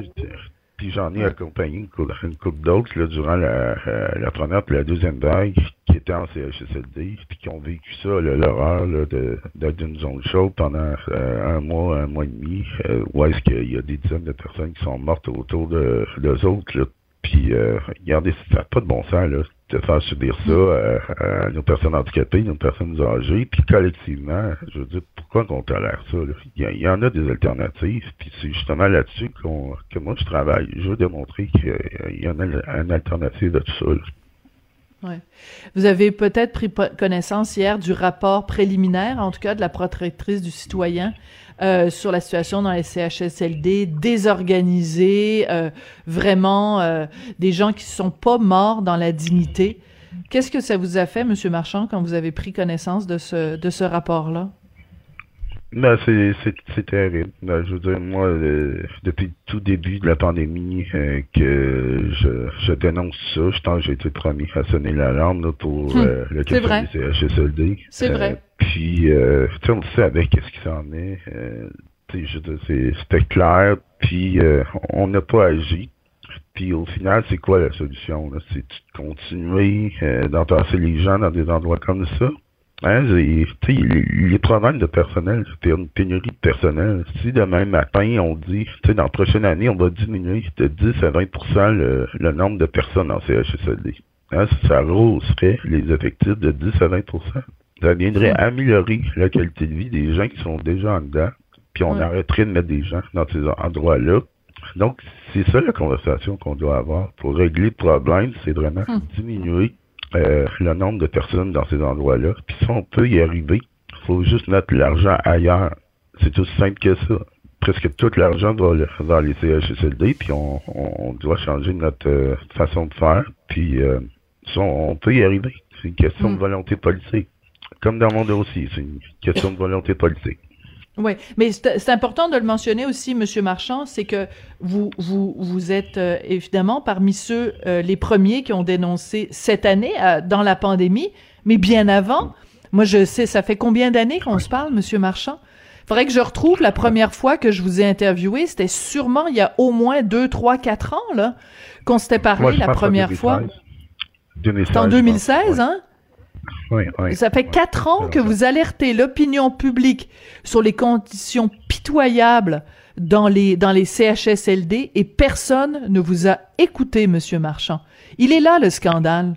puis j'en ai accompagné une couple, couple d'autres là, durant la, euh, la première puis la deuxième vague qui étaient en CHSLD puis qui ont vécu ça, l'horreur d'être dans une zone chaude pendant euh, un mois, un mois et demi, euh, où est-ce qu'il y a des dizaines de personnes qui sont mortes autour de d'eux autres. Là. Puis euh, regardez, ça n'a pas de bon sens là, de faire subir ça euh, à nos personnes handicapées, nos personnes âgées, puis collectivement, je veux dire, pourquoi qu'on tolère ça? là? Il, y en a des alternatives, puis c'est justement là-dessus que moi je travaille. Je veux démontrer qu'il y en a une alternative de tout ça. là. Ouais. Vous avez peut-être pris connaissance hier du rapport préliminaire, en tout cas de la protectrice du citoyen, euh, sur la situation dans les CHSLD, désorganisée, euh, vraiment euh, des gens qui sont pas morts dans la dignité. Qu'est-ce que ça vous a fait, Monsieur Marchand, quand vous avez pris connaissance de ce de ce rapport-là? Ben, c'est, c'est, c'est terrible. Ben, je veux dire, moi, euh, depuis le tout début de la pandémie, euh, que je, je dénonce ça. Je pense que j'ai été premier à sonner l'alarme là, pour Hum, euh, le cas des CHSLD. C'est Euh, vrai. Puis, euh, tu sais, on savait qu'est-ce qui s'en est. Euh, tu sais, je veux dire, c'est, c'était clair. Puis, euh, on n'a pas agi. Puis, au final, c'est quoi la solution? Là? C'est de continuer euh, d'entasser les gens dans des endroits comme ça? Hein, les, les problèmes de personnel, c'est une pénurie de personnel. Si demain matin, on dit, dans la prochaine année, on va diminuer de 10 à 20 le, le nombre de personnes en CHSLD. Hein, ça rehausserait les effectifs de 10 à 20% Ça viendrait améliorer la qualité de vie des gens qui sont déjà en dedans, puis on Ouais. arrêterait de mettre des gens dans ces endroits-là. Donc, c'est ça la conversation qu'on doit avoir pour régler le problème, c'est vraiment Hmm. diminuer euh, le nombre de personnes dans ces endroits-là. Puis si on peut y arriver, il faut juste mettre l'argent ailleurs. C'est aussi simple que ça. Presque tout l'argent va le- vers les CHSLD, puis on, doit changer notre euh, façon de faire. Puis euh, on, on peut y arriver. C'est une question Mm. de volonté politique. Comme dans mon dossier, c'est une question de volonté politique. Oui, mais c'est important de le mentionner aussi, Monsieur Marchand, c'est que vous vous vous êtes euh, évidemment parmi ceux euh, les premiers qui ont dénoncé cette année euh, dans la pandémie, mais bien avant. Moi, je sais, ça fait combien d'années qu'on se parle, Monsieur Marchand? Faudrait que je retrouve la première fois que je vous ai interviewé. C'était sûrement il y a au moins deux, trois, quatre ans là qu'on s'était parlé Moi, la première fois. 2016. 2016, C'est en je pense. 2016, hein? Oui, oui. ça fait quatre ans que vous alertez l'opinion publique sur les conditions pitoyables dans les, dans les CHSLD et personne ne vous a écouté, Monsieur Marchand. Il est là, le scandale.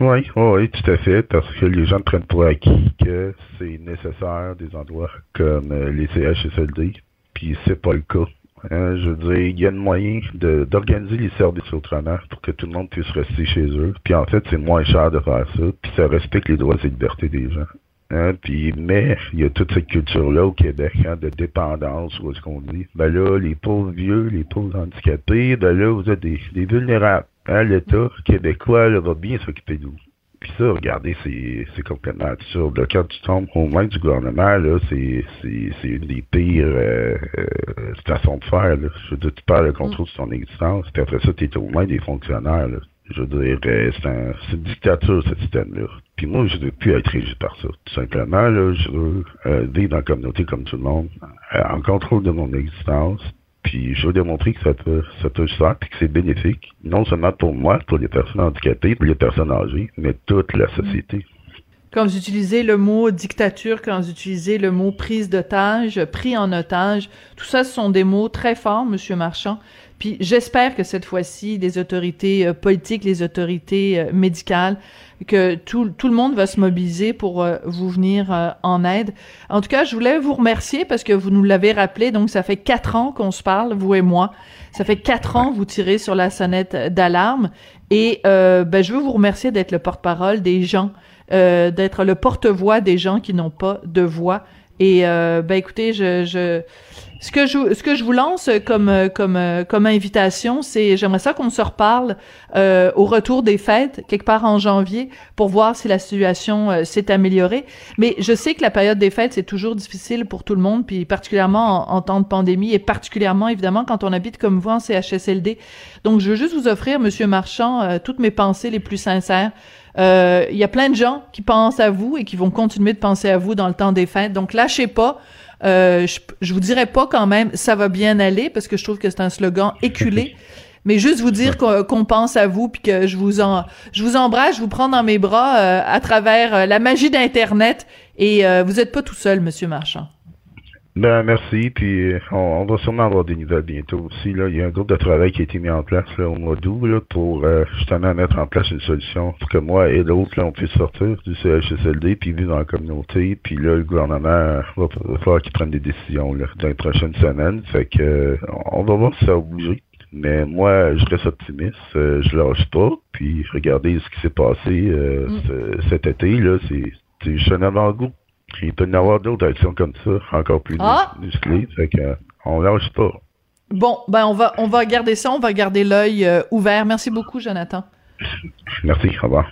Oui, oui, oui, tout à fait, parce que les gens prennent pour acquis que c'est nécessaire des endroits comme euh, les CHSLD, puis c'est pas le cas. Hein, je veux dire, il y a un moyen d'organiser les services autrement pour que tout le monde puisse rester chez eux. Puis en fait, c'est moins cher de faire ça, puis ça respecte les droits et libertés des gens. Hein, puis, mais il y a toute cette culture-là au Québec hein, de dépendance, ou est-ce qu'on dit, ben là, les pauvres vieux, les pauvres handicapés, ben là, vous êtes des, vulnérables. Hein, L'État québécois va bien s'occuper de vous. Puis ça, regardez, c'est c'est complètement absurde. là. Quand tu tombes aux mains du gouvernement, là, c'est c'est c'est une des pires euh, euh, façons de faire. Là. Je veux dire, tu perds le contrôle de ton existence, puis après ça, tu es aux mains des fonctionnaires. Là. Je veux dire, euh, c'est un, c'est une dictature, ce système-là. Puis moi, je veux plus être régi par ça. Tout simplement, là, je veux euh, vivre dans la communauté comme tout le monde, euh, en contrôle de mon existence, puis je veux démontrer que ça peut, ça que c'est bénéfique, non seulement pour moi, pour les personnes handicapées, pour les personnes âgées, mais toute la société. Quand vous utilisez le mot dictature, quand vous utilisez le mot prise d'otage, pris en otage, tout ça, ce sont des mots très forts, Monsieur Marchand. Puis j'espère que cette fois-ci, les autorités euh, politiques, les autorités euh, médicales, que tout, tout le monde va se mobiliser pour euh, vous venir en aide. En tout cas, je voulais vous remercier parce que vous nous l'avez rappelé. Donc, ça fait quatre ans qu'on se parle, vous et moi. Ça fait quatre ans que vous tirez sur la sonnette d'alarme. Et ben, je veux vous remercier d'être le porte-parole des gens, d'être le porte-voix des gens qui n'ont pas de voix Et ben écoutez, je, je ce que je vous lance comme comme comme invitation, c'est j'aimerais ça qu'on se reparle euh, au retour des fêtes quelque part en janvier pour voir si la situation euh, s'est améliorée. Mais je sais que la période des fêtes c'est toujours difficile pour tout le monde, puis particulièrement en, temps de pandémie et particulièrement évidemment quand on habite comme vous en CHSLD. Donc je veux juste vous offrir, Monsieur Marchand, euh, toutes mes pensées les plus sincères. Il y a plein de gens qui pensent à vous et qui vont continuer de penser à vous dans le temps des fêtes. Donc lâchez pas. Euh, je, je vous dirais pas quand même ça va bien aller parce que je trouve que c'est un slogan éculé. mais juste vous dire qu'on pense à vous puis que je vous en je vous embrasse, je vous prends dans mes bras euh, à travers euh, la magie d'internet et vous êêtes pas tout seul monsieur Marchand. Ben merci, puis on, on, va sûrement avoir des nouvelles bientôt aussi. Là. Il y a un groupe de travail qui a été mis en place là, au mois d'août pour justement mettre en place une solution pour que moi et l'autre, on puisse sortir du CHSLD puis vivre dans la communauté. Puis là, le gouvernement va, falloir qu'il prenne des décisions là, dans les prochaines semaines. Fait que on va voir si ça va bouger. Mais moi, je reste optimiste. je lâche pas. Puis regardez ce qui s'est passé mm. cet été. là, C'est juste un avant-goût. Il peut y avoir d'autres actions comme ça, encore plus ah! musclées. Fait que, on lâche pas. Bon, ben on va on va garder ça, on va garder l'œil euh, ouvert. Merci beaucoup, Jonathan. Merci, au revoir.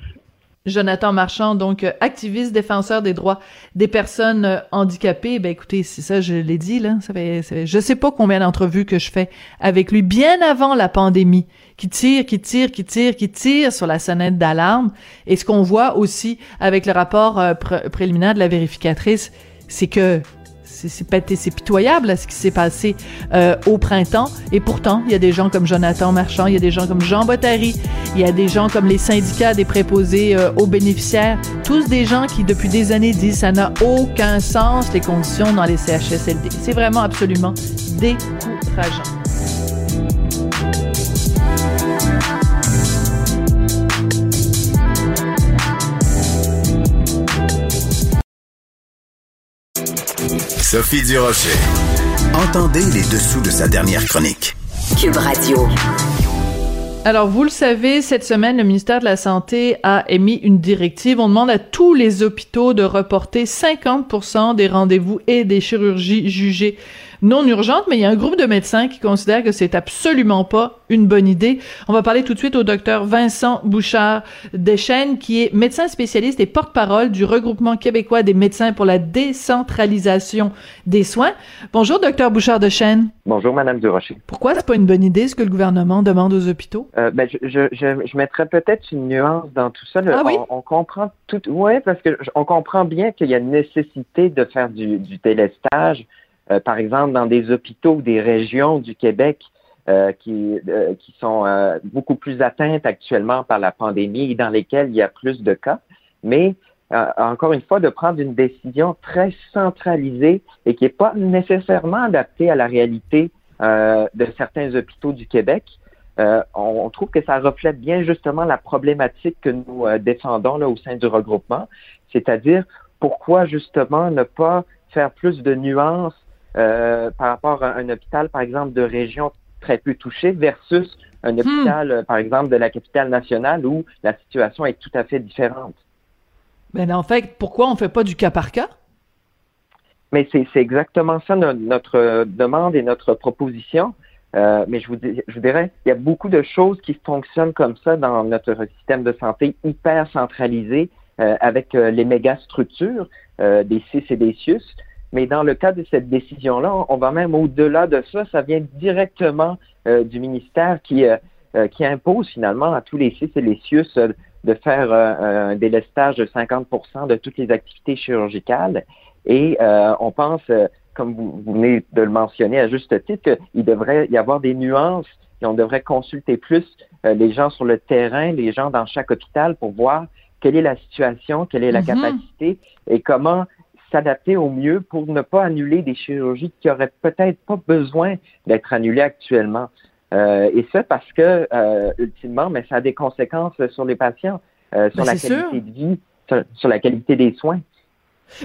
Jonathan Marchand, donc euh, activiste, défenseur des droits des personnes euh, handicapées. Ben écoutez, c'est ça, je l'ai dit là. Ça fait, ça fait, je sais pas combien d'entrevues que je fais avec lui bien avant la pandémie, qui tire, qui tire, qui tire, qui tire sur la sonnette d'alarme. Et ce qu'on voit aussi avec le rapport euh, préliminaire de la vérificatrice, c'est que c'est pitoyable ce qui s'est passé euh, au printemps. Et pourtant, il y a des gens comme Jonathan Marchand, il y a des gens comme Jean Bottary, il y a des gens comme les syndicats des préposés euh, aux bénéficiaires, tous des gens qui depuis des années disent ça n'a aucun sens les conditions dans les CHSLD. C'est vraiment absolument décourageant. Sophie Durocher. Entendez les dessous de sa dernière chronique. Cube Radio. Alors, vous le savez, cette semaine, le ministère de la Santé a émis une directive. On demande à tous les hôpitaux de reporter 50% des rendez-vous et des chirurgies jugées non urgente, mais il y a un groupe de médecins qui considèrent que c'est absolument pas une bonne idée. On va parler tout de suite au docteur Vincent Bouchard Deschênes, qui est médecin spécialiste et porte-parole du regroupement québécois des médecins pour la décentralisation des soins. Bonjour, docteur Bouchard Deschênes. Bonjour, Madame Durocher. Pourquoi c'est pas une bonne idée ce que le gouvernement demande aux hôpitaux? Euh, ben, je, je, je, mettrais peut-être une nuance dans tout ça. ah, oui? on, comprend tout, ouais, parce que on comprend bien qu'il y a une nécessité de faire du, du délestage euh, par exemple, dans des hôpitaux des régions du Québec euh, qui, euh, qui sont beaucoup plus atteintes actuellement par la pandémie et dans lesquelles il y a plus de cas. Mais encore une fois, de prendre une décision très centralisée et qui n'est pas nécessairement adaptée à la réalité de certains hôpitaux du Québec. On, on, trouve que ça reflète bien justement la problématique que nous défendons là, au sein du regroupement, c'est-à-dire pourquoi justement ne pas faire plus de nuances euh, par rapport à un hôpital, par exemple, de région très peu touchée versus un hmm. hôpital, euh, par exemple, de la capitale nationale où la situation est tout à fait différente. Mais en fait, pourquoi on ne fait pas du cas par cas? Mais c'est exactement ça notre, demande et notre proposition. Euh, mais je vous, je vous dirais, il y a beaucoup de choses qui fonctionnent comme ça dans notre système de santé hyper centralisé avec les méga structures des CIS et des CIUS. Mais dans le cas de cette décision-là, on va même au-delà de ça. Ça vient directement euh, du ministère qui, euh, euh, qui impose finalement à tous les CIS et les CIUS de faire un délestage de 50 de toutes les activités chirurgicales. Et on pense, comme vous, venez de le mentionner à juste titre, qu'il devrait y avoir des nuances et on devrait consulter plus les gens sur le terrain, les gens dans chaque hôpital pour voir quelle est la situation, quelle est la mm-hmm. capacité et comment s'adapter au mieux pour ne pas annuler des chirurgies qui auraient peut-être pas besoin d'être annulées actuellement. Euh, et ça parce que, euh, ultimement, mais ça a des conséquences sur les patients, euh, sur ben, la qualité de vie, sur, la qualité des soins.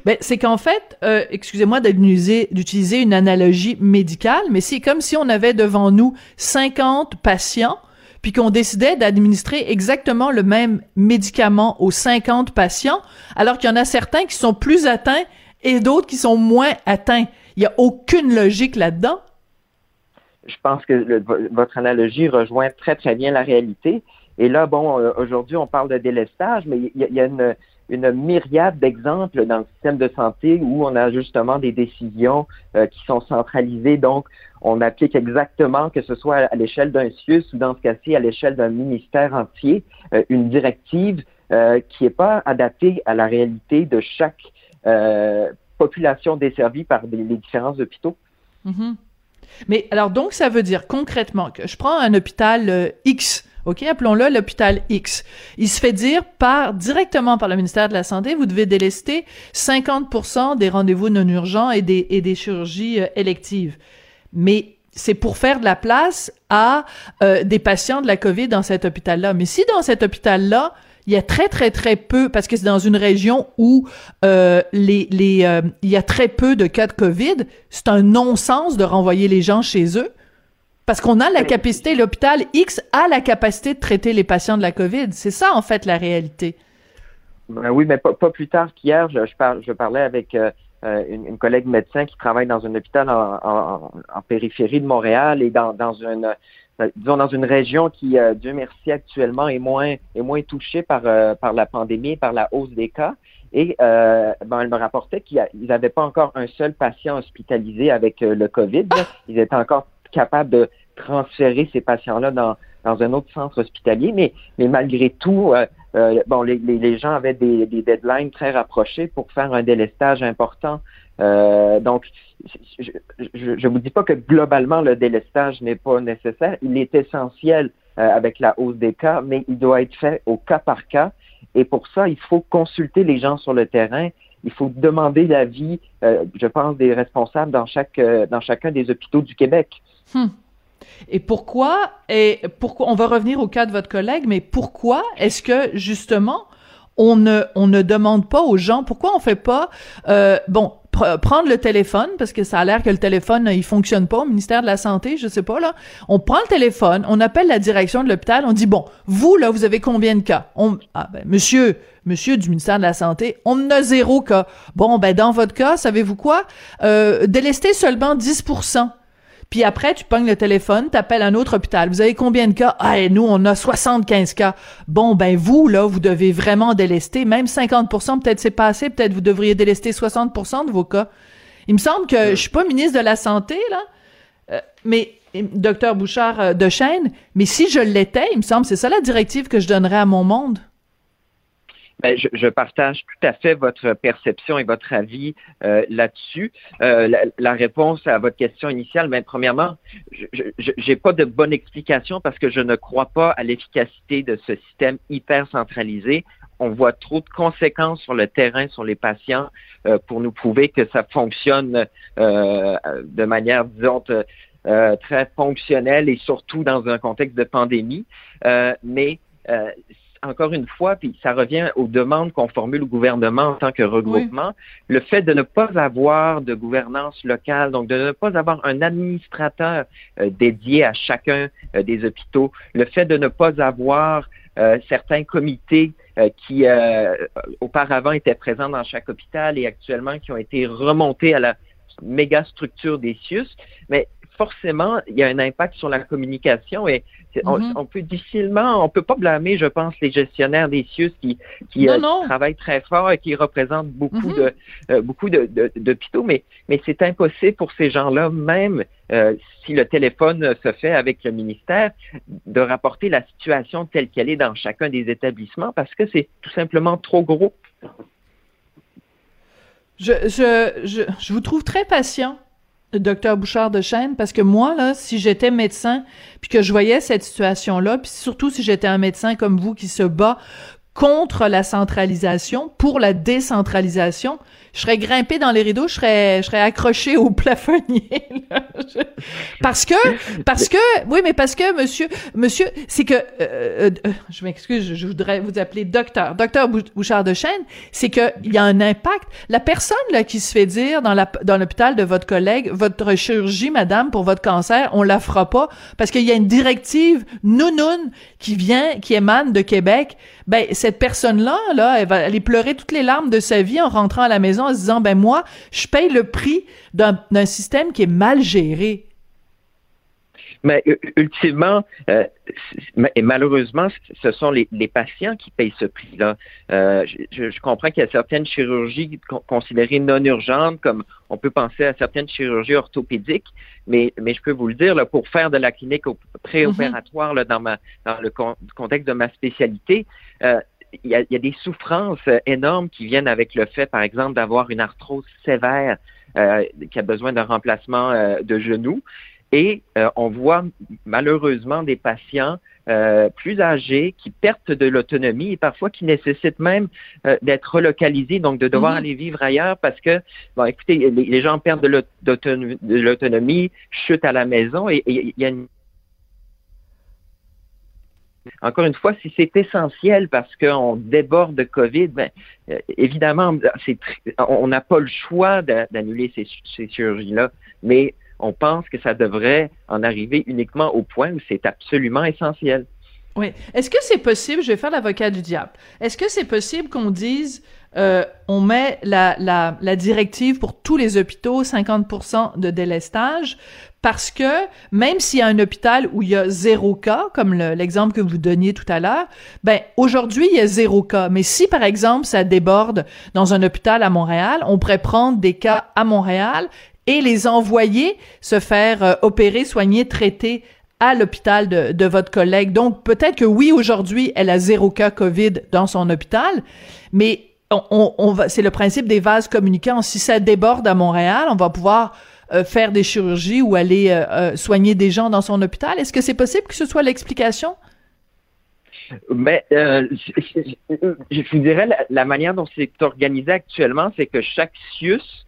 Ben, c'est qu'en fait, excusez-moi d'utiliser une analogie médicale, mais c'est comme si on avait devant nous 50 patients, puis qu'on décidait d'administrer exactement le même médicament aux 50 patients, alors qu'il y en a certains qui sont plus atteints et d'autres qui sont moins atteints. Il n'y a aucune logique là-dedans. Je pense que votre analogie rejoint très, très bien la réalité. Et là, bon, euh, aujourd'hui, on parle de délestage, mais il y, a une, une myriade d'exemples dans le système de santé où on a justement des décisions euh, qui sont centralisées. Donc, on applique exactement, que ce soit à l'échelle d'un CIUS ou dans ce cas-ci à l'échelle d'un ministère entier, euh, une directive qui n'est pas adaptée à la réalité de chaque population desservie par les différents hôpitaux. Mm-hmm. Mais alors, donc, ça veut dire concrètement que je prends un hôpital X, OK, appelons-le l'hôpital X. Il se fait dire par directement par le ministère de la Santé, vous devez délester 50% des rendez-vous non urgents et des, et des chirurgies euh, électives. Mais c'est pour faire de la place à euh, des patients de la COVID dans cet hôpital-là. Mais si dans cet hôpital-là, il y a très très très peu parce que c'est dans une région où euh, les les euh, il y a très peu de cas de Covid, c'est un non-sens de renvoyer les gens chez eux. Parce qu'on a la capacité, l'hôpital X a la capacité de traiter les patients de la COVID. C'est ça, en fait, la réalité. Ben oui, mais pas, plus tard qu'hier, je, je, parlais avec euh, euh, une, collègue médecin qui travaille dans un hôpital en, périphérie de Montréal et dans, une euh, disons dans une région qui, Dieu merci, actuellement est moins est moins touchée par par la pandémie, par la hausse des cas. Et ben, elle me rapportait qu'ils n'avaient pas encore un seul patient hospitalisé avec le COVID. Ils étaient encore capable de transférer ces patients-là dans, dans un autre centre hospitalier, mais, mais malgré tout, euh, euh, bon, les, les, gens avaient des, des, deadlines très rapprochés pour faire un délestage important. Euh, donc, je ne vous dis pas que globalement le délestage n'est pas nécessaire. Il est essentiel avec la hausse des cas, mais il doit être fait au cas par cas. Et pour ça, il faut consulter les gens sur le terrain. Il faut demander l'avis, je pense, des responsables dans chaque dans chacun des hôpitaux du Québec. Hmm. Et pourquoi, et pourquoi, on va revenir au cas de votre collègue, mais pourquoi est-ce que, justement, on ne, on ne demande pas aux gens, pourquoi on fait pas, euh, bon, prendre le téléphone, parce que ça a l'air que le téléphone, il fonctionne pas au ministère de la Santé, je sais pas, là. On prend le téléphone, on appelle la direction de l'hôpital, on dit, bon, vous, là, vous avez combien de cas? On, ah, ben, monsieur, monsieur du ministère de la Santé, on a zéro cas. Bon, ben, dans votre cas, savez-vous quoi? Euh, délester seulement 10 puis après, tu pognes le téléphone, t'appelles un autre hôpital. Vous avez combien de cas? Ah, nous, on a 75 cas. Bon, ben vous, là, vous devez vraiment délester. Même 50% peut-être c'est pas assez. Peut-être vous devriez délester 60% de vos cas. Il me semble que je suis pas ministre de la Santé, là, euh, mais docteur Bouchard euh, de Chêne, mais si je l'étais, il me semble, c'est ça la directive que je donnerais à mon monde. Ben, je, je, partage tout à fait votre perception et votre avis euh, là-dessus. Euh, la, réponse à votre question initiale, ben, premièrement, je n'ai pas de bonne explication parce que je ne crois pas à l'efficacité de ce système hyper centralisé. On voit trop de conséquences sur le terrain, sur les patients, euh, pour nous prouver que ça fonctionne euh, de manière, disons, euh, très fonctionnelle et surtout dans un contexte de pandémie. mais encore une fois, puis ça revient aux demandes qu'on formule au gouvernement en tant que regroupement, le fait de ne pas avoir de gouvernance locale, donc de ne pas avoir un administrateur euh, dédié à chacun euh, des hôpitaux, le fait de ne pas avoir euh, certains comités qui auparavant étaient présents dans chaque hôpital et actuellement qui ont été remontés à la méga structure des CIUS, mais forcément, il y a un impact sur la communication et Mm-hmm. on, peut difficilement, on peut pas blâmer, je pense, les gestionnaires des CIUS qui, qui euh, travaillent très fort et qui représentent beaucoup mm-hmm. de euh, beaucoup de, d'hôpitaux, mais mais c'est impossible pour ces gens-là, même euh, si le téléphone se fait avec le ministère, de rapporter la situation telle qu'elle est dans chacun des établissements parce que c'est tout simplement trop gros. Je, je, je, je vous trouve très patient docteur Bouchard de Chêne, parce que moi, là, si j'étais médecin, puis que je voyais cette situation-là, puis surtout si j'étais un médecin comme vous qui se bat contre la centralisation, pour la décentralisation, je serais grimpé dans les rideaux, je serais, je serais accroché au plafonnier. Parce que, parce que, oui, mais parce que, monsieur, monsieur, c'est que, euh, euh, je m'excuse, je voudrais vous appeler docteur, docteur Bouchard de Chêne, c'est que il y a un impact. La personne là qui se fait dire dans l'hôpital de votre collègue, votre chirurgie, madame, pour votre cancer, on la fera pas parce qu'il y a une directive nounoun qui vient, qui émane de Québec. Ben cette personne-là, là, elle va aller pleurer toutes les larmes de sa vie en rentrant à la maison en se disant, ben moi, je paye le prix d'un système qui est mal géré. Mais ultimement, euh, et malheureusement, ce sont les, patients qui payent ce prix-là. Euh, je, comprends qu'il y a certaines chirurgies considérées non urgentes, comme on peut penser à certaines chirurgies orthopédiques, mais, mais je peux vous le dire, pour faire de la clinique préopératoire là, dans, ma, dans le contexte de ma spécialité, euh, il y, a, il y, a, des souffrances énormes qui viennent avec le fait, par exemple, d'avoir une arthrose sévère euh, qui a besoin d'un remplacement de genou. Et euh, on voit malheureusement des patients euh, plus âgés qui perdent de l'autonomie et parfois qui nécessitent même euh, d'être relocalisés, donc de devoir aller vivre ailleurs parce que, bon, écoutez, les, gens perdent de l'autonomie, chutent à la maison et il y a une encore une fois, si c'est essentiel parce qu'on déborde de COVID, ben, évidemment, on n'a pas le choix d'annuler ces, ces chirurgies-là, mais on pense que ça devrait en arriver uniquement au point où c'est absolument essentiel. Oui. Est-ce que c'est possible, je vais faire l'avocat du diable, est-ce que c'est possible qu'on dise, euh, on met la, la, la, directive pour tous les hôpitaux, 50% de délestage, parce que même s'il y a un hôpital où il y a zéro cas, comme l'exemple que vous donniez tout à l'heure, ben aujourd'hui il y a zéro cas. Mais si par exemple ça déborde dans un hôpital à Montréal, on pourrait prendre des cas à Montréal et les envoyer se faire euh, opérer, soigner, traiter à l'hôpital de, votre collègue. Donc, peut-être que oui, aujourd'hui, elle a zéro cas COVID dans son hôpital, mais on, c'est le principe des vases communicants. Si ça déborde à Montréal, on va pouvoir euh, faire des chirurgies ou aller euh, soigner des gens dans son hôpital? Est-ce que c'est possible que ce soit l'explication? Mais je, dirais la, manière dont c'est organisé actuellement, c'est que chaque CIUS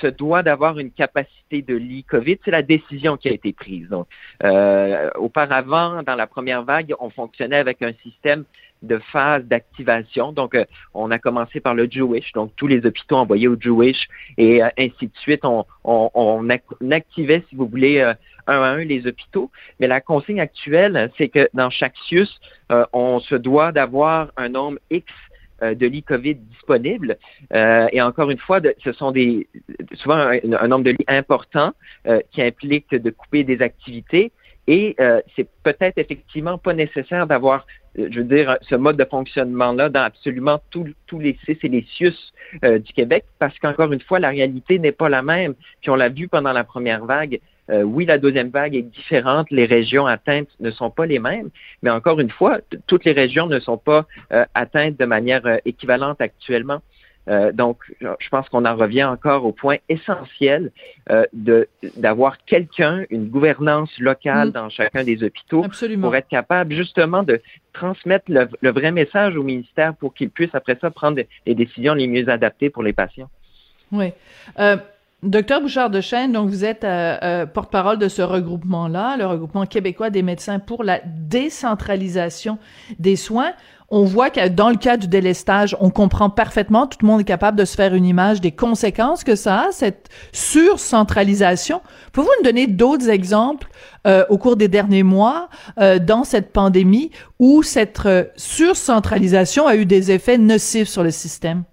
se doit d'avoir une capacité de lit COVID. C'est la décision qui a été prise. Donc, euh, auparavant, dans la première vague, on fonctionnait avec un système de phase d'activation. Donc, euh, on a commencé par le Jewish, donc tous les hôpitaux envoyés au Jewish et euh, ainsi de suite. On, on, on, activait, si vous voulez, un à un les hôpitaux. Mais la consigne actuelle, c'est que dans chaque CIUS, on se doit d'avoir un nombre X euh, de lits COVID disponibles. Euh, et encore une fois, ce sont des souvent un, nombre de lits important euh, qui implique de couper des activités. Et c'est peut-être effectivement pas nécessaire d'avoir, je veux dire, ce mode de fonctionnement-là dans absolument tous les CIS et les CIUS du Québec, parce qu'encore une fois, la réalité n'est pas la même. Puis on l'a vu pendant la première vague. Euh, oui, la deuxième vague est différente, les régions atteintes ne sont pas les mêmes, mais encore une fois, toutes les régions ne sont pas euh, atteintes de manière euh, équivalente actuellement. Donc, je pense qu'on en revient encore au point essentiel de d'avoir quelqu'un, une gouvernance locale mm. dans chacun des hôpitaux pour être capable justement de transmettre le, le vrai message au ministère pour qu'il puisse après ça prendre les décisions les mieux adaptées pour les patients. Oui. Docteur Bouchard de Chêne, donc vous êtes euh, euh, porte-parole de ce regroupement-là, le regroupement québécois des médecins pour la décentralisation des soins. On voit que dans le cas du délestage, on comprend parfaitement, tout le monde est capable de se faire une image des conséquences que ça a, cette surcentralisation. Pouvez-vous nous donner d'autres exemples euh, au cours des derniers mois dans cette pandémie où cette surcentralisation a eu des effets nocifs sur le système?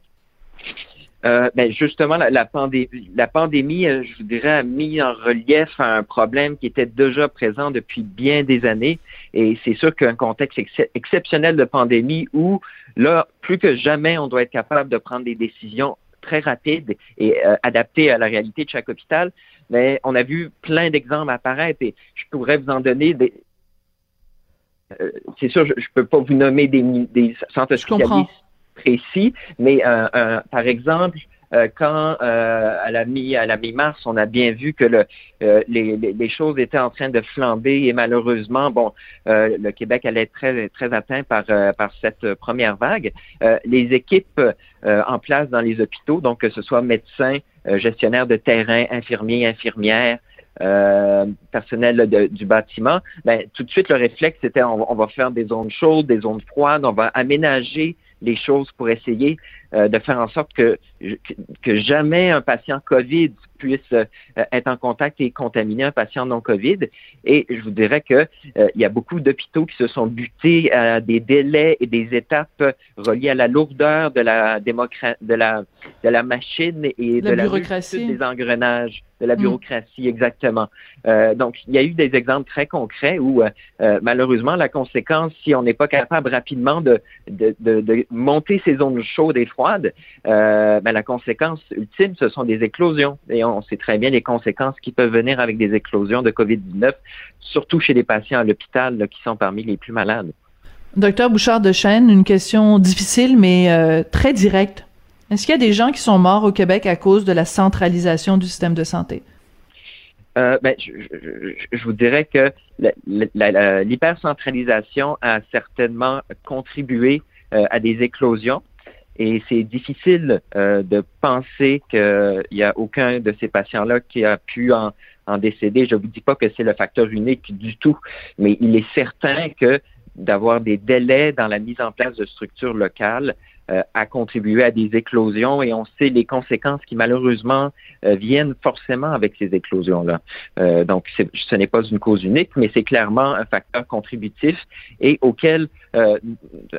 Euh, ben justement, la, pandémie, la pandémie, euh, je vous dirais, a mis en relief un problème qui était déjà présent depuis bien des années. Et c'est sûr qu'un contexte exceptionnel de pandémie où, là, plus que jamais, on doit être capable de prendre des décisions très rapides et euh, adaptées à la réalité de chaque hôpital. Mais on a vu plein d'exemples apparaître et je pourrais vous en donner des, c'est sûr, je ne peux pas vous nommer des, des centres hospitaliers précis, mais euh, euh, par exemple, euh, quand à la mi à la mi-mars, on a bien vu que le, les, les, choses étaient en train de flamber et malheureusement, bon, le Québec allait être très très atteint par par cette première vague. les équipes en place dans les hôpitaux, donc que ce soit médecins, gestionnaires de terrain, infirmiers, infirmières, euh, personnel du bâtiment, ben, tout de suite, le réflexe, c'était on, va faire des zones chaudes, des zones froides, on va aménager les choses pour essayer euh, de faire en sorte que, que jamais un patient COVID puisse euh, être en contact et contaminer un patient non COVID. Et je vous dirais que euh, il y a beaucoup d'hôpitaux qui se sont butés à des délais et des étapes reliées à la lourdeur de la de la de la machine et de la bureaucratie des engrenages de la mm. bureaucratie, exactement. Euh, donc, il y a eu des exemples très concrets où, euh, euh, malheureusement, la conséquence, si on n'est pas capable rapidement de, de, de, de, monter ces zones chaudes et froides, euh, ben, la conséquence ultime, ce sont des éclosions. Et on sait très bien les conséquences qui peuvent venir avec des éclosions de COVID-19, surtout chez les patients à l'hôpital qui sont parmi les plus malades. Docteur Bouchard de Chêne, une question difficile mais très directe. Est-ce qu'il y a des gens qui sont morts au Québec à cause de la centralisation du système de santé? Euh, ben, je, je, vous dirais que l'hypercentralisation a certainement contribué euh, à des éclosions et c'est difficile euh, de penser qu'il n'y a aucun de ces patients-là qui a pu en, décéder. Je ne vous dis pas que c'est le facteur unique du tout, mais il est certain que d'avoir des délais dans la mise en place de structures locales euh, a contribué à des éclosions et on sait les conséquences qui malheureusement euh, viennent forcément avec ces éclosions-là. Euh, donc, ce n'est pas une cause unique, mais c'est clairement un facteur contributif et auquel, à,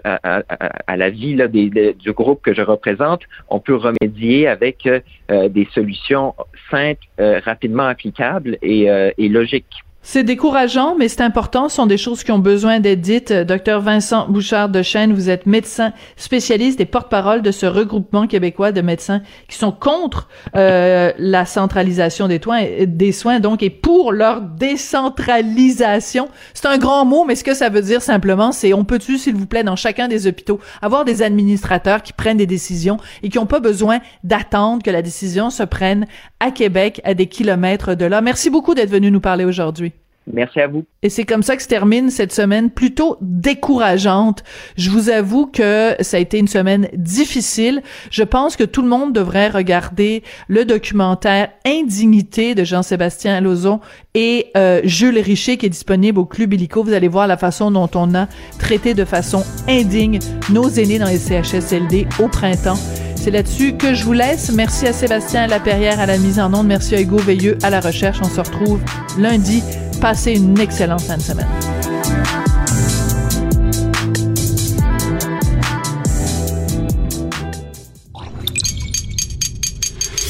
à, à, la vie là, du groupe que je représente, on peut remédier avec des solutions simples, rapidement applicables et, et logiques. C'est décourageant, mais c'est important. Ce sont des choses qui ont besoin d'être dites. Docteur Vincent Bouchard de Chêne, vous êtes médecin spécialiste et porte-parole de ce regroupement québécois de médecins qui sont contre euh, la centralisation des, soins, des soins, donc, et pour leur décentralisation. C'est un grand mot, mais ce que ça veut dire simplement, c'est on peut-tu, s'il vous plaît, dans chacun des hôpitaux, avoir des administrateurs qui prennent des décisions et qui n'ont pas besoin d'attendre que la décision se prenne à Québec, à des kilomètres de là. Merci beaucoup d'être venu nous parler aujourd'hui. Merci à vous. Et c'est comme ça que se termine cette semaine plutôt décourageante. Je vous avoue que ça a été une semaine difficile. Je pense que tout le monde devrait regarder le documentaire Indignité de Jean-Sébastien Lozon et euh, Jules Richer qui est disponible au Club Illico. Vous allez voir la façon dont on a traité de façon indigne nos aînés dans les CHSLD au printemps. C'est là-dessus que je vous laisse. Merci à Sébastien Laperrière à la mise en onde. Merci à Hugo Veilleux à la recherche. On se retrouve lundi. Passez une excellente fin de semaine.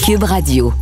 Cube Radio.